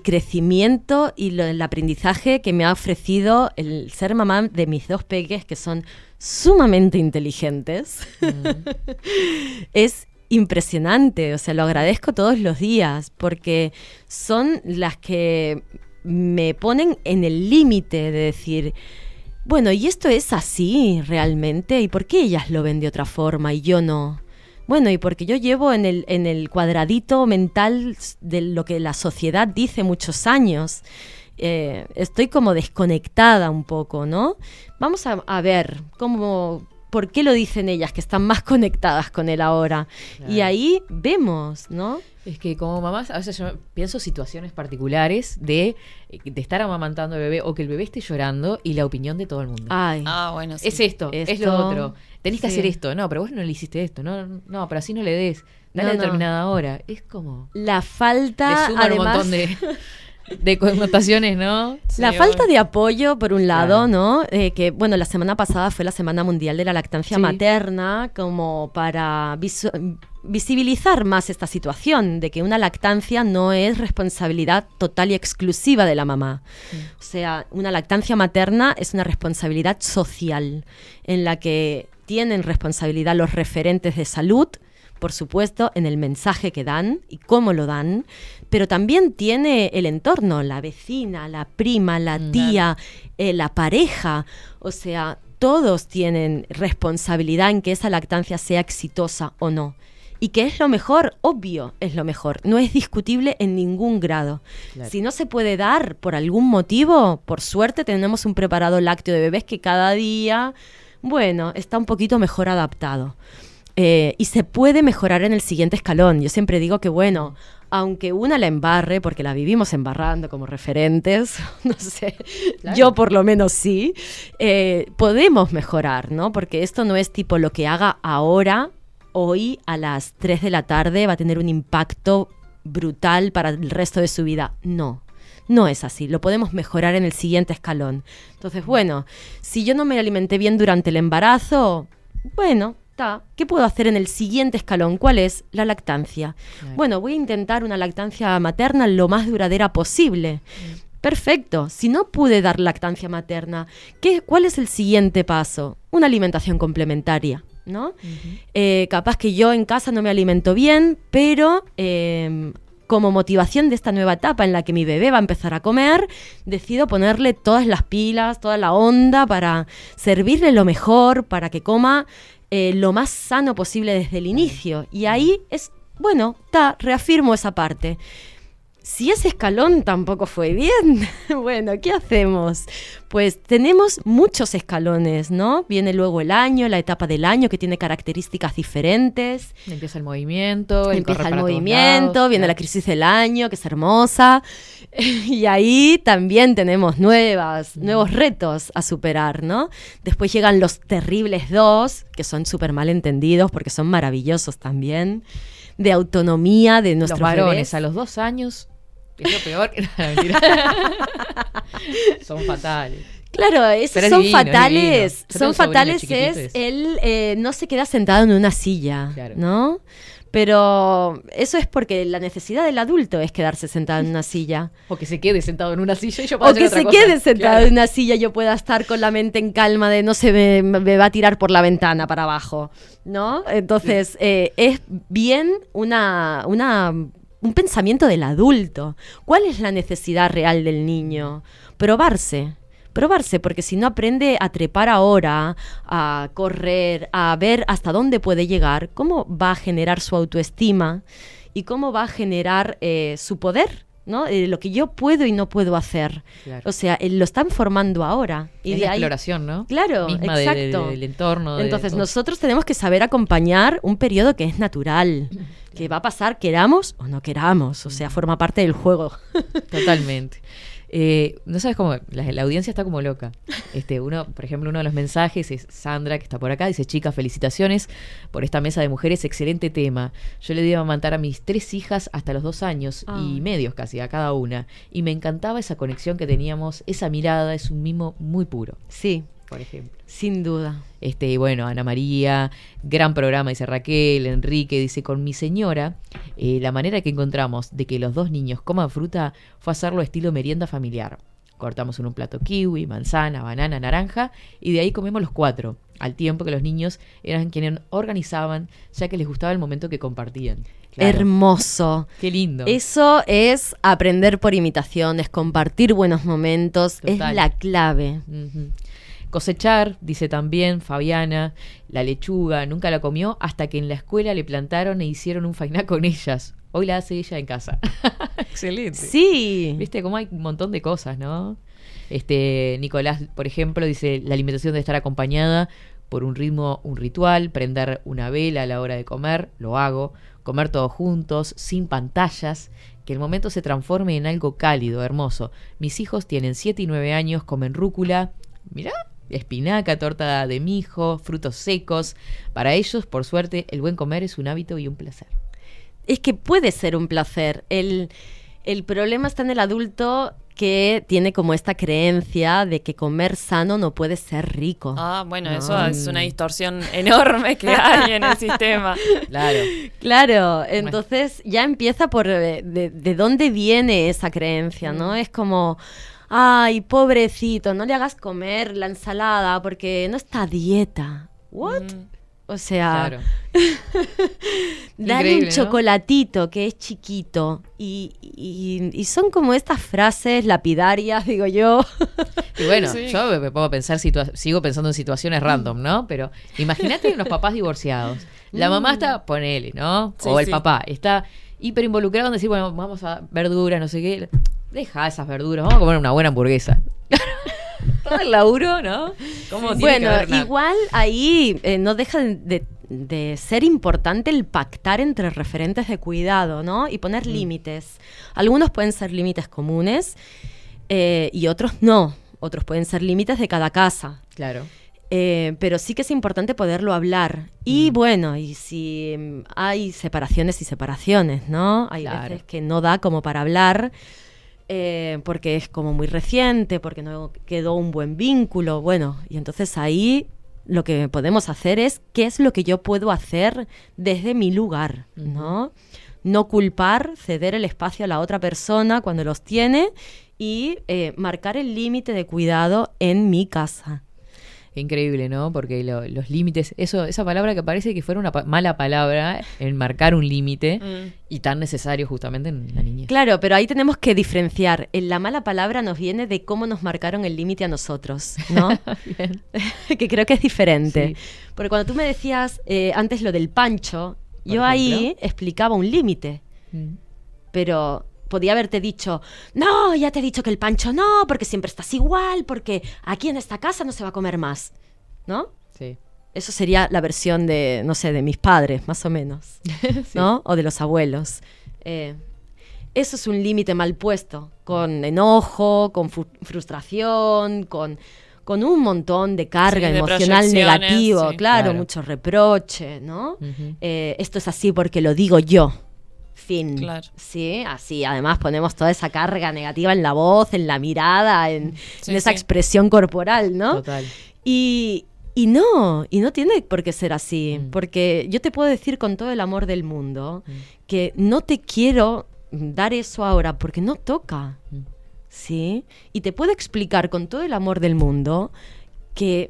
crecimiento y el aprendizaje que me ha ofrecido el ser mamá de mis dos peques, que son sumamente inteligentes, mm. es impresionante. O sea, lo agradezco todos los días porque son las que me ponen en el límite de decir, bueno, ¿y esto es así realmente? ¿Y por qué ellas lo ven de otra forma y yo no? Bueno, y porque yo llevo en el, en el cuadradito mental de lo que la sociedad dice muchos años. Eh, estoy como desconectada un poco, ¿no? Vamos a, a ver cómo, por qué lo dicen ellas, que están más conectadas con él ahora. Y ahí vemos, ¿no? Es que como mamás, a veces yo pienso situaciones particulares de, de estar amamantando al bebé o que el bebé esté llorando y la opinión de todo el mundo. Ay, ah, bueno, Es esto, es lo otro. Tenés que hacer esto. No, pero vos no le hiciste esto. No, no, pero así no le des. Dale a determinada hora. Es como. La falta. De un montón de. de connotaciones, ¿no? la falta de apoyo, por un lado, ¿no? Eh, que, bueno, la semana pasada fue la Semana Mundial de la Lactancia Materna, como para visibilizar más esta situación de que una lactancia no es responsabilidad total y exclusiva de la mamá. O sea, una lactancia materna es una responsabilidad social en la que tienen responsabilidad los referentes de salud, por supuesto, en el mensaje que dan y cómo lo dan, pero también tiene el entorno, la vecina, la prima, la tía, eh, la pareja, o sea, todos tienen responsabilidad en que esa lactancia sea exitosa o no. Y que es lo mejor, obvio, es lo mejor. No es discutible en ningún grado. Si no se puede dar por algún motivo, por suerte tenemos un preparado lácteo de bebés que cada día, bueno, está un poquito mejor adaptado. Eh, y se puede mejorar en el siguiente escalón. Yo siempre digo que, bueno, aunque una la embarre, porque la vivimos embarrando como referentes, no sé, yo por lo menos sí, eh, podemos mejorar, ¿no? Porque esto no es tipo lo que haga ahora, hoy a las 3 de la tarde va a tener un impacto brutal para el resto de su vida. No, no es así, lo podemos mejorar en el siguiente escalón. Entonces, bueno, si yo no me alimenté bien durante el embarazo, bueno, ¿Qué puedo hacer en el siguiente escalón? ¿Cuál es? La lactancia. Bueno, voy a intentar una lactancia materna lo más duradera posible. Perfecto. Si no pude dar lactancia materna, ¿qué, ¿cuál es el siguiente paso? Una alimentación complementaria. ¿no? Eh, capaz que yo en casa no me alimento bien, pero em, como motivación de esta nueva etapa en la que mi bebé va a empezar a comer, decido ponerle todas las pilas, toda la onda para servirle lo mejor, para que coma eh, lo más sano posible desde el inicio. Y ahí es, bueno, ta, reafirmo esa parte. si ese escalón tampoco fue bien, bueno, ¿qué hacemos? Pues tenemos muchos escalones, ¿no? Viene luego el año, la etapa del año que tiene características diferentes. Empieza el movimiento, el Empieza el movimiento, lados, viene claro. la crisis del año, que es hermosa. Y ahí también tenemos nuevas, nuevos retos a superar, ¿no? Después llegan los terribles dos, que son súper mal entendidos porque son maravillosos también, de autonomía de Los nuestros varones bebés. a los dos años es lo peor. Son fatales. Claro, esos es son divino, fatales. Son fatales es él eh, no se queda sentado en una silla, ¿no? Pero eso es porque la necesidad del adulto es quedarse sentado en una silla. O que se quede sentado en una silla y yo pueda O hacer que otra se cosa. quede sentado Claro. en una silla y yo pueda estar con la mente en calma de no se me, me va a tirar por la ventana para abajo, ¿no? Entonces, eh, es bien una, una, un pensamiento del adulto. ¿Cuál es la necesidad real del niño? Probarse. Probarse, porque si no aprende a trepar ahora, a correr, a ver hasta dónde puede llegar, ¿cómo va a generar su autoestima y cómo va a generar eh, su poder? ¿no? Eh, lo que yo puedo y no puedo hacer. Claro. O sea, eh, lo están formando ahora. Y es de la ahí- exploración, ¿no? Claro, Misma de- de- exacto. del entorno. Entonces nosotros tenemos que saber acompañar un periodo que es natural, que va a pasar queramos o no queramos, o sea, forma parte del juego. Totalmente. Eh, no sabes cómo, la, la audiencia está como loca. Este, uno, por ejemplo, uno de los mensajes es Sandra, que está por acá, dice, chicas, felicitaciones por esta mesa de mujeres, excelente tema. Yo le di a amamantar a mis tres hijas hasta los dos años y Ah. medios casi, a cada una. Y me encantaba esa conexión que teníamos, esa mirada, es un mimo muy puro. Sí, por ejemplo. sin duda. Este, y bueno, Ana María, gran programa, dice Raquel, Enrique, dice, con mi señora, eh, la manera que encontramos de que los dos niños coman fruta fue hacerlo estilo merienda familiar. Cortamos en un plato kiwi, manzana, banana, naranja, y de ahí comemos los cuatro, al tiempo que los niños eran quienes organizaban, ya que les gustaba el momento que compartían. Claro. Hermoso. Qué lindo. Eso es aprender por imitación, es compartir buenos momentos, Total. es la clave. Cosechar, dice también Fabiana, la lechuga, nunca la comió hasta que en la escuela le plantaron e hicieron un fainá con ellas. Hoy la hace ella en casa. Excelente. Sí. Viste cómo hay un montón de cosas, ¿no? Este, Nicolás, por ejemplo, dice, la alimentación debe estar acompañada por un ritmo, un ritual, prender una vela a la hora de comer, lo hago, comer todos juntos, sin pantallas, que el momento se transforme en algo cálido, hermoso. Mis hijos tienen 7 y 9 años, comen rúcula, mirá, espinaca, torta de mijo, frutos secos. Para ellos, por suerte, el buen comer es un hábito y un placer. Es que puede ser un placer. El, el problema está en el adulto que tiene como esta creencia de que comer sano no puede ser rico. Ah, bueno, No. eso es una distorsión enorme que hay en el sistema. Claro. Claro, entonces ya empieza por eh, de, de dónde viene esa creencia, ¿no? Mm. Es como, ay, pobrecito, no le hagas comer la ensalada porque no está a dieta. ¿What? O sea, Claro. dale Increíble, un ¿no? chocolatito que es chiquito. Y, y- y son como estas frases lapidarias, digo yo. Y bueno, Sí. yo me- a pensar, sigo pensando en situaciones random, ¿no? Pero imagínate unos papás divorciados. La mamá está, ponele, ¿no? Sí, o el sí. papá está hiper involucrado en decir, bueno, vamos a verduras, no sé qué. Deja esas verduras, vamos a comer una buena hamburguesa. Todo el laburo, ¿no? ¿Cómo tiene Bueno, igual ahí eh, no deja de, de- de ser importante el pactar entre referentes de cuidado, ¿no? Y Mm. poner límites. Algunos pueden ser límites comunes eh, y otros no. Otros pueden ser límites de cada casa. Claro. Eh, pero sí que es importante poderlo hablar. Mm. Y bueno, y si mm, hay separaciones y separaciones, ¿no? Hay Claro. veces que no da como para hablar. eh, porque es como muy reciente, porque no quedó un buen vínculo, bueno, y entonces ahí lo que podemos hacer es qué es lo que yo puedo hacer desde mi lugar, ¿no? No culpar, ceder el espacio a la otra persona cuando los tiene y eh, marcar el límite de cuidado en mi casa. Increíble, ¿no? Porque lo- los límites, eso, esa palabra que parece que fuera una pa- mala palabra en marcar un límite Mm. y tan necesario justamente en la niñez. Claro, pero ahí tenemos que diferenciar. En la mala palabra nos viene de cómo nos marcaron el límite a nosotros, ¿no? Que creo que es diferente. Sí. Porque cuando tú me decías eh, antes lo del pancho, yo ahí explicaba un límite. Mm. Pero podía haberte dicho, no, ya te he dicho que el pancho no, porque siempre estás igual, porque aquí en esta casa no se va a comer más, ¿no? Sí. Eso sería la versión de, no sé, de mis padres, más o menos, ¿no? O de los abuelos. Eh, eso es un límite mal puesto, con enojo, con frustración, con, con un montón de carga Sí, emocional sí. claro, Claro. mucho reproche, ¿no? Eh, esto es así porque lo digo yo. Fin. Claro. Sí, así. Además ponemos toda esa carga negativa en la voz, en la mirada, en, Sí, en esa sí. expresión corporal, ¿no? Total. Y, y no, y no tiene por qué ser así, Mm. porque yo te puedo decir con todo el amor del mundo que no te quiero dar eso ahora porque no toca, Mm. ¿sí? Y te puedo explicar con todo el amor del mundo que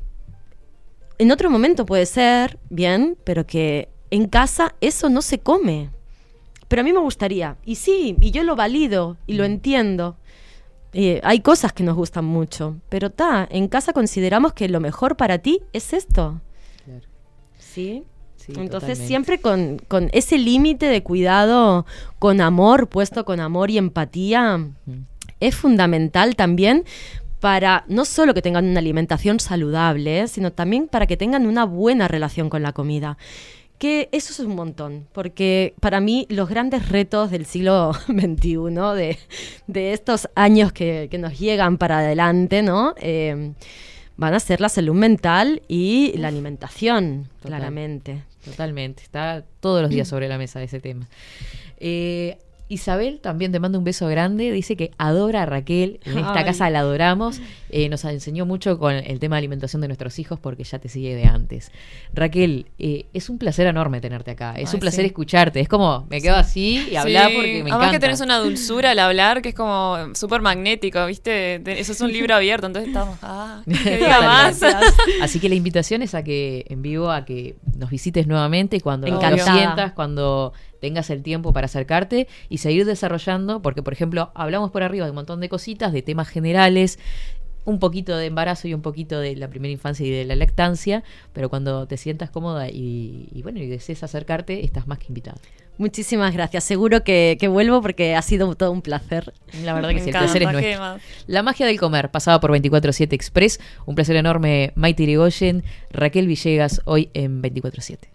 en otro momento puede ser, bien, pero que en casa eso no se come. Pero a mí me gustaría, y sí, y yo lo valido y lo entiendo. Eh, hay cosas que nos gustan mucho, pero ta, en casa consideramos que lo mejor para ti es esto. Claro. ¿Sí? Sí, Entonces totalmente. siempre con, con ese límite de cuidado, con amor, puesto con amor y empatía, Mm. es fundamental también para no solo que tengan una alimentación saludable, sino también para que tengan una buena relación con la comida. Que eso es un montón, porque para mí los grandes retos del siglo XXI, de, de estos años que, que nos llegan para adelante, ¿no? Eh, van a ser la salud mental y la alimentación, Total. claramente. Totalmente, está todos los días sobre la mesa ese tema. Eh, Isabel también te manda un beso grande, dice que adora a Raquel, en esta Ay. casa la adoramos, eh, nos enseñó mucho con el tema de alimentación de nuestros hijos porque ya te sigue de antes. Raquel, eh, es un placer enorme tenerte acá, es Ay, un placer sí. escucharte, es como, me quedo así y hablar Sí, porque me Además encanta. que tenés una dulzura al hablar que es como súper magnético, ¿viste? Te- Eso es un libro abierto, entonces estamos, ah, que diga más. Así que la invitación es a que en vivo a que nos visites nuevamente cuando Encantada. sientas, cuando tengas el tiempo para acercarte y seguir desarrollando, porque por ejemplo, hablamos por arriba de un montón de cositas, de temas generales, un poquito de embarazo y un poquito de la primera infancia y de la lactancia, pero cuando te sientas cómoda y, y bueno, y desees acercarte, estás más que invitada. Muchísimas gracias. Seguro que, que vuelvo porque ha sido todo un placer. La verdad que Me sí, el placer es ¿qué nuestro. más? La magia del comer, pasada por 24-7 Express. Un placer enorme, Maite Irigoyen, Raquel Villegas, hoy en 24-7.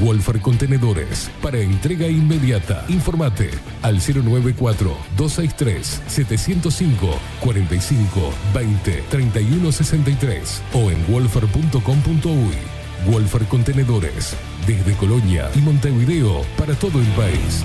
Wolfer Contenedores. Para entrega inmediata. Informate al 094-263-705 45 20 31 63 o en wolfer.com.uy. Wolfer Contenedores. Desde Colonia y Montevideo para todo el país.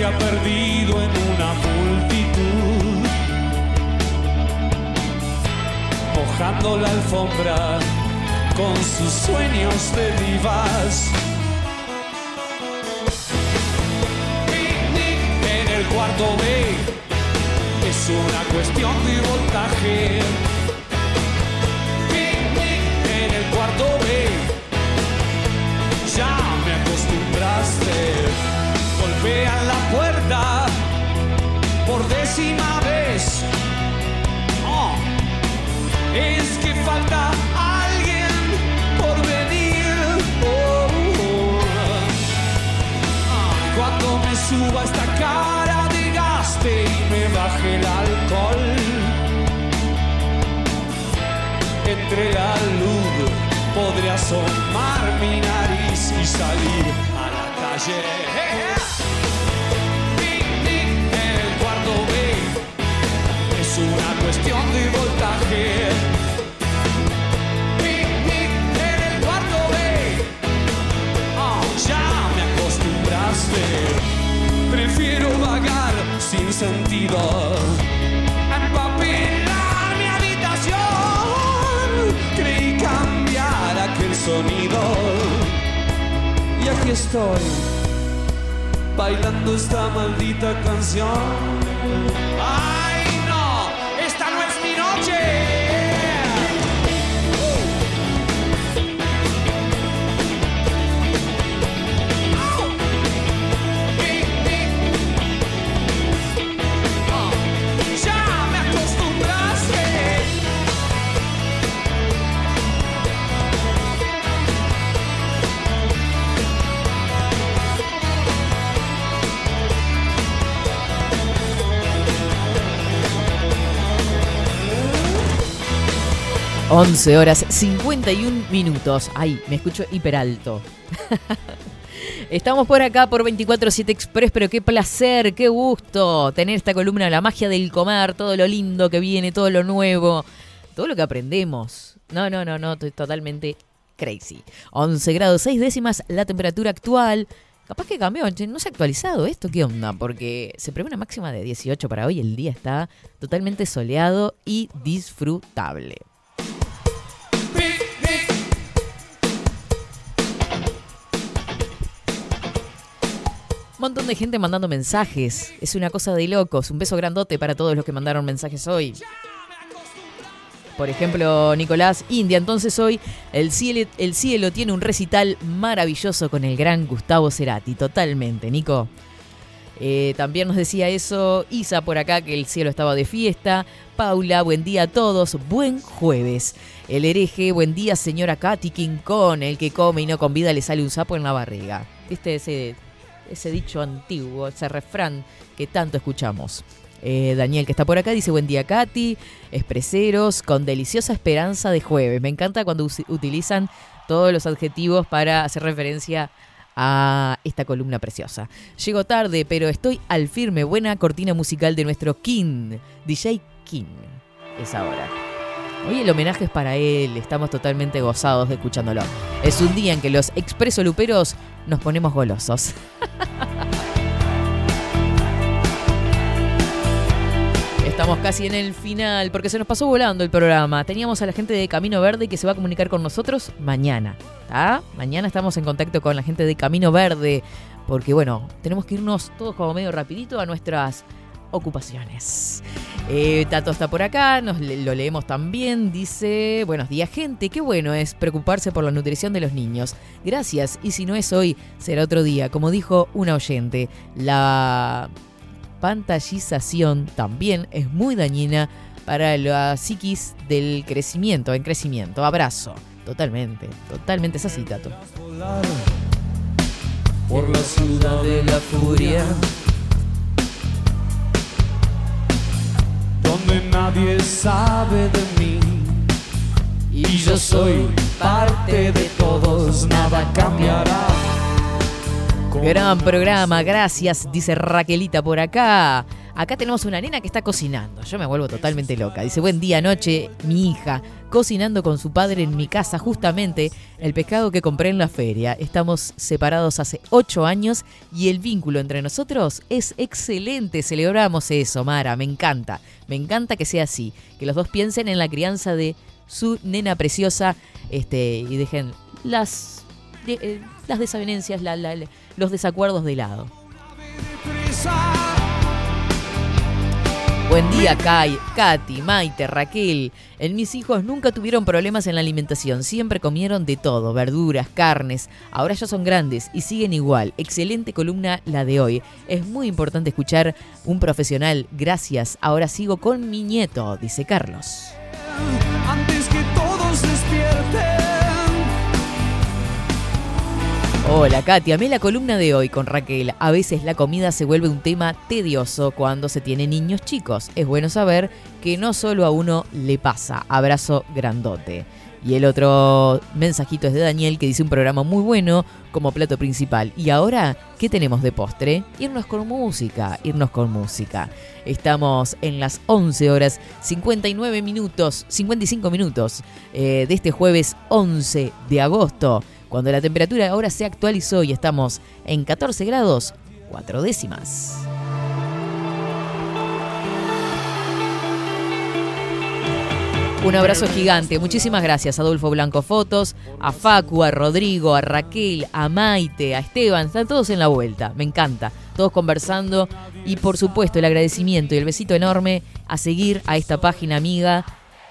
Se ha perdido en una multitud. Mojando la alfombra con sus sueños de divas. Picnic en el cuarto B es una cuestión de voltaje. Picnic en el cuarto B, ya me acostumbraste. Golpean la puerta por décima vez. Oh, es que falta alguien por venir. Oh, oh. Ay, Cuando me suba esta cara de gaste y me baje el alcohol, entre la luz podré asomar mi nariz y salir calle. Picnic en el cuarto B es una cuestión de voltaje. Picnic en el cuarto B, oh, ya me acostumbraste. Prefiero vagar sin sentido a empapelar mi habitación. Creí cambiar aquel sonido y aquí estoy bailando esta maldita canción. ¡Ay, 11 horas 51 minutos. Ay, me escucho hiper alto. Estamos por acá por 24-7 Express, pero qué placer, qué gusto tener esta columna, la magia del comer, todo lo lindo que viene, todo lo nuevo, todo lo que aprendemos. No, no, no, no, estoy totalmente crazy. 11 grados 6 décimas la temperatura actual. Capaz que cambió, no se ha actualizado esto, ¿qué onda? Porque se prevé una máxima de 18 para hoy, el día está totalmente soleado y disfrutable. Montón de gente mandando mensajes. Es una cosa de locos. Un beso grandote para todos los que mandaron mensajes hoy. Por ejemplo, Nicolás India. Entonces hoy el cielo, el cielo tiene un recital maravilloso con el gran Gustavo Cerati. Totalmente, Nico. Eh, también nos decía eso Isa por acá, que el cielo estaba de fiesta. Paula, buen día a todos. Buen jueves. El hereje, buen día, señora Katy King Kong. El que come y no con vida le sale un sapo en la barriga. ¿Viste ese ese dicho antiguo, ese refrán que tanto escuchamos. Eh, Daniel, que está por acá, dice buen día Katy, expreseros, con deliciosa esperanza de jueves. Me encanta cuando utilizan todos los adjetivos para hacer referencia a esta columna preciosa. Llego tarde, pero estoy al firme. Buena cortina musical de nuestro King, DJ King. Es ahora. Hoy el homenaje es para él, estamos totalmente gozados de escuchándolo. Es un día en que los expreso luperos nos ponemos golosos. Estamos casi en el final porque se nos pasó volando el programa. Teníamos a la gente de Camino Verde que se va a comunicar con nosotros mañana. Mañana estamos en contacto con la gente de Camino Verde porque bueno, tenemos que irnos todos como medio rapidito a nuestras ocupaciones. Eh, Tato está por acá, nos lo leemos también. Dice: Buenos días, gente. Qué bueno es preocuparse por la nutrición de los niños. Gracias. Y si no es hoy, será otro día. Como dijo una oyente, la pantallización también es muy dañina para la psiquis del crecimiento, en crecimiento. Abrazo. Totalmente, totalmente es así, Tato. Por la ciudad de la furia. Donde nadie sabe de mí. Y yo soy parte de todos, nada cambiará. Gran programa, gracias, dice Raquelita por acá. Acá tenemos una nena que está cocinando. Yo me vuelvo totalmente loca. Dice, buen día, noche, mi hija, cocinando con su padre en mi casa, justamente el pescado que compré en la feria. Estamos separados hace ocho años y el vínculo entre nosotros es excelente. Celebramos eso, Mara, me encanta. Me encanta que sea así. Que los dos piensen en la crianza de su nena preciosa este, y dejen las, eh, las desavenencias, los desacuerdos de lado. Buen día, Kai, Katy, Maite, Raquel. En mis hijos nunca tuvieron problemas en la alimentación, siempre comieron de todo, verduras, carnes. Ahora ya son grandes y siguen igual. Excelente columna la de hoy. Es muy importante escuchar un profesional. Gracias. Ahora sigo con mi nieto, dice Carlos. Hola Katy, amé la columna de hoy con Raquel. A veces la comida se vuelve un tema tedioso cuando se tiene niños chicos. Es bueno saber que no solo a uno le pasa. Abrazo grandote. Y el otro mensajito es de Daniel que dice un programa muy bueno como plato principal. Y ahora, ¿qué tenemos de postre? Irnos con música, irnos con música. Estamos en las 11 horas 59 minutos, 55 minutos eh, de este jueves 11 de agosto cuando la temperatura ahora se actualizó y estamos en 14 grados, 4 décimas. Un abrazo gigante. Muchísimas gracias a Adolfo Blanco Fotos, a Facu, a Rodrigo, a Raquel, a Maite, a Esteban. Están todos en la vuelta. Me encanta. Todos conversando. Y por supuesto, el agradecimiento y el besito enorme a seguir a esta página amiga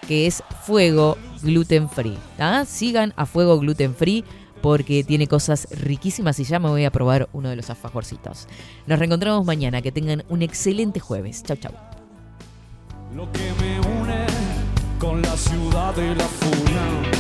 que es Fuego Gluten Free. ¿Ah? Sigan a Fuego Gluten Free porque tiene cosas riquísimas y ya me voy a probar uno de los alfajorcitos. Nos reencontramos mañana. Que tengan un excelente jueves. Chau, chau. Lo que me une con la ciudad de la funa.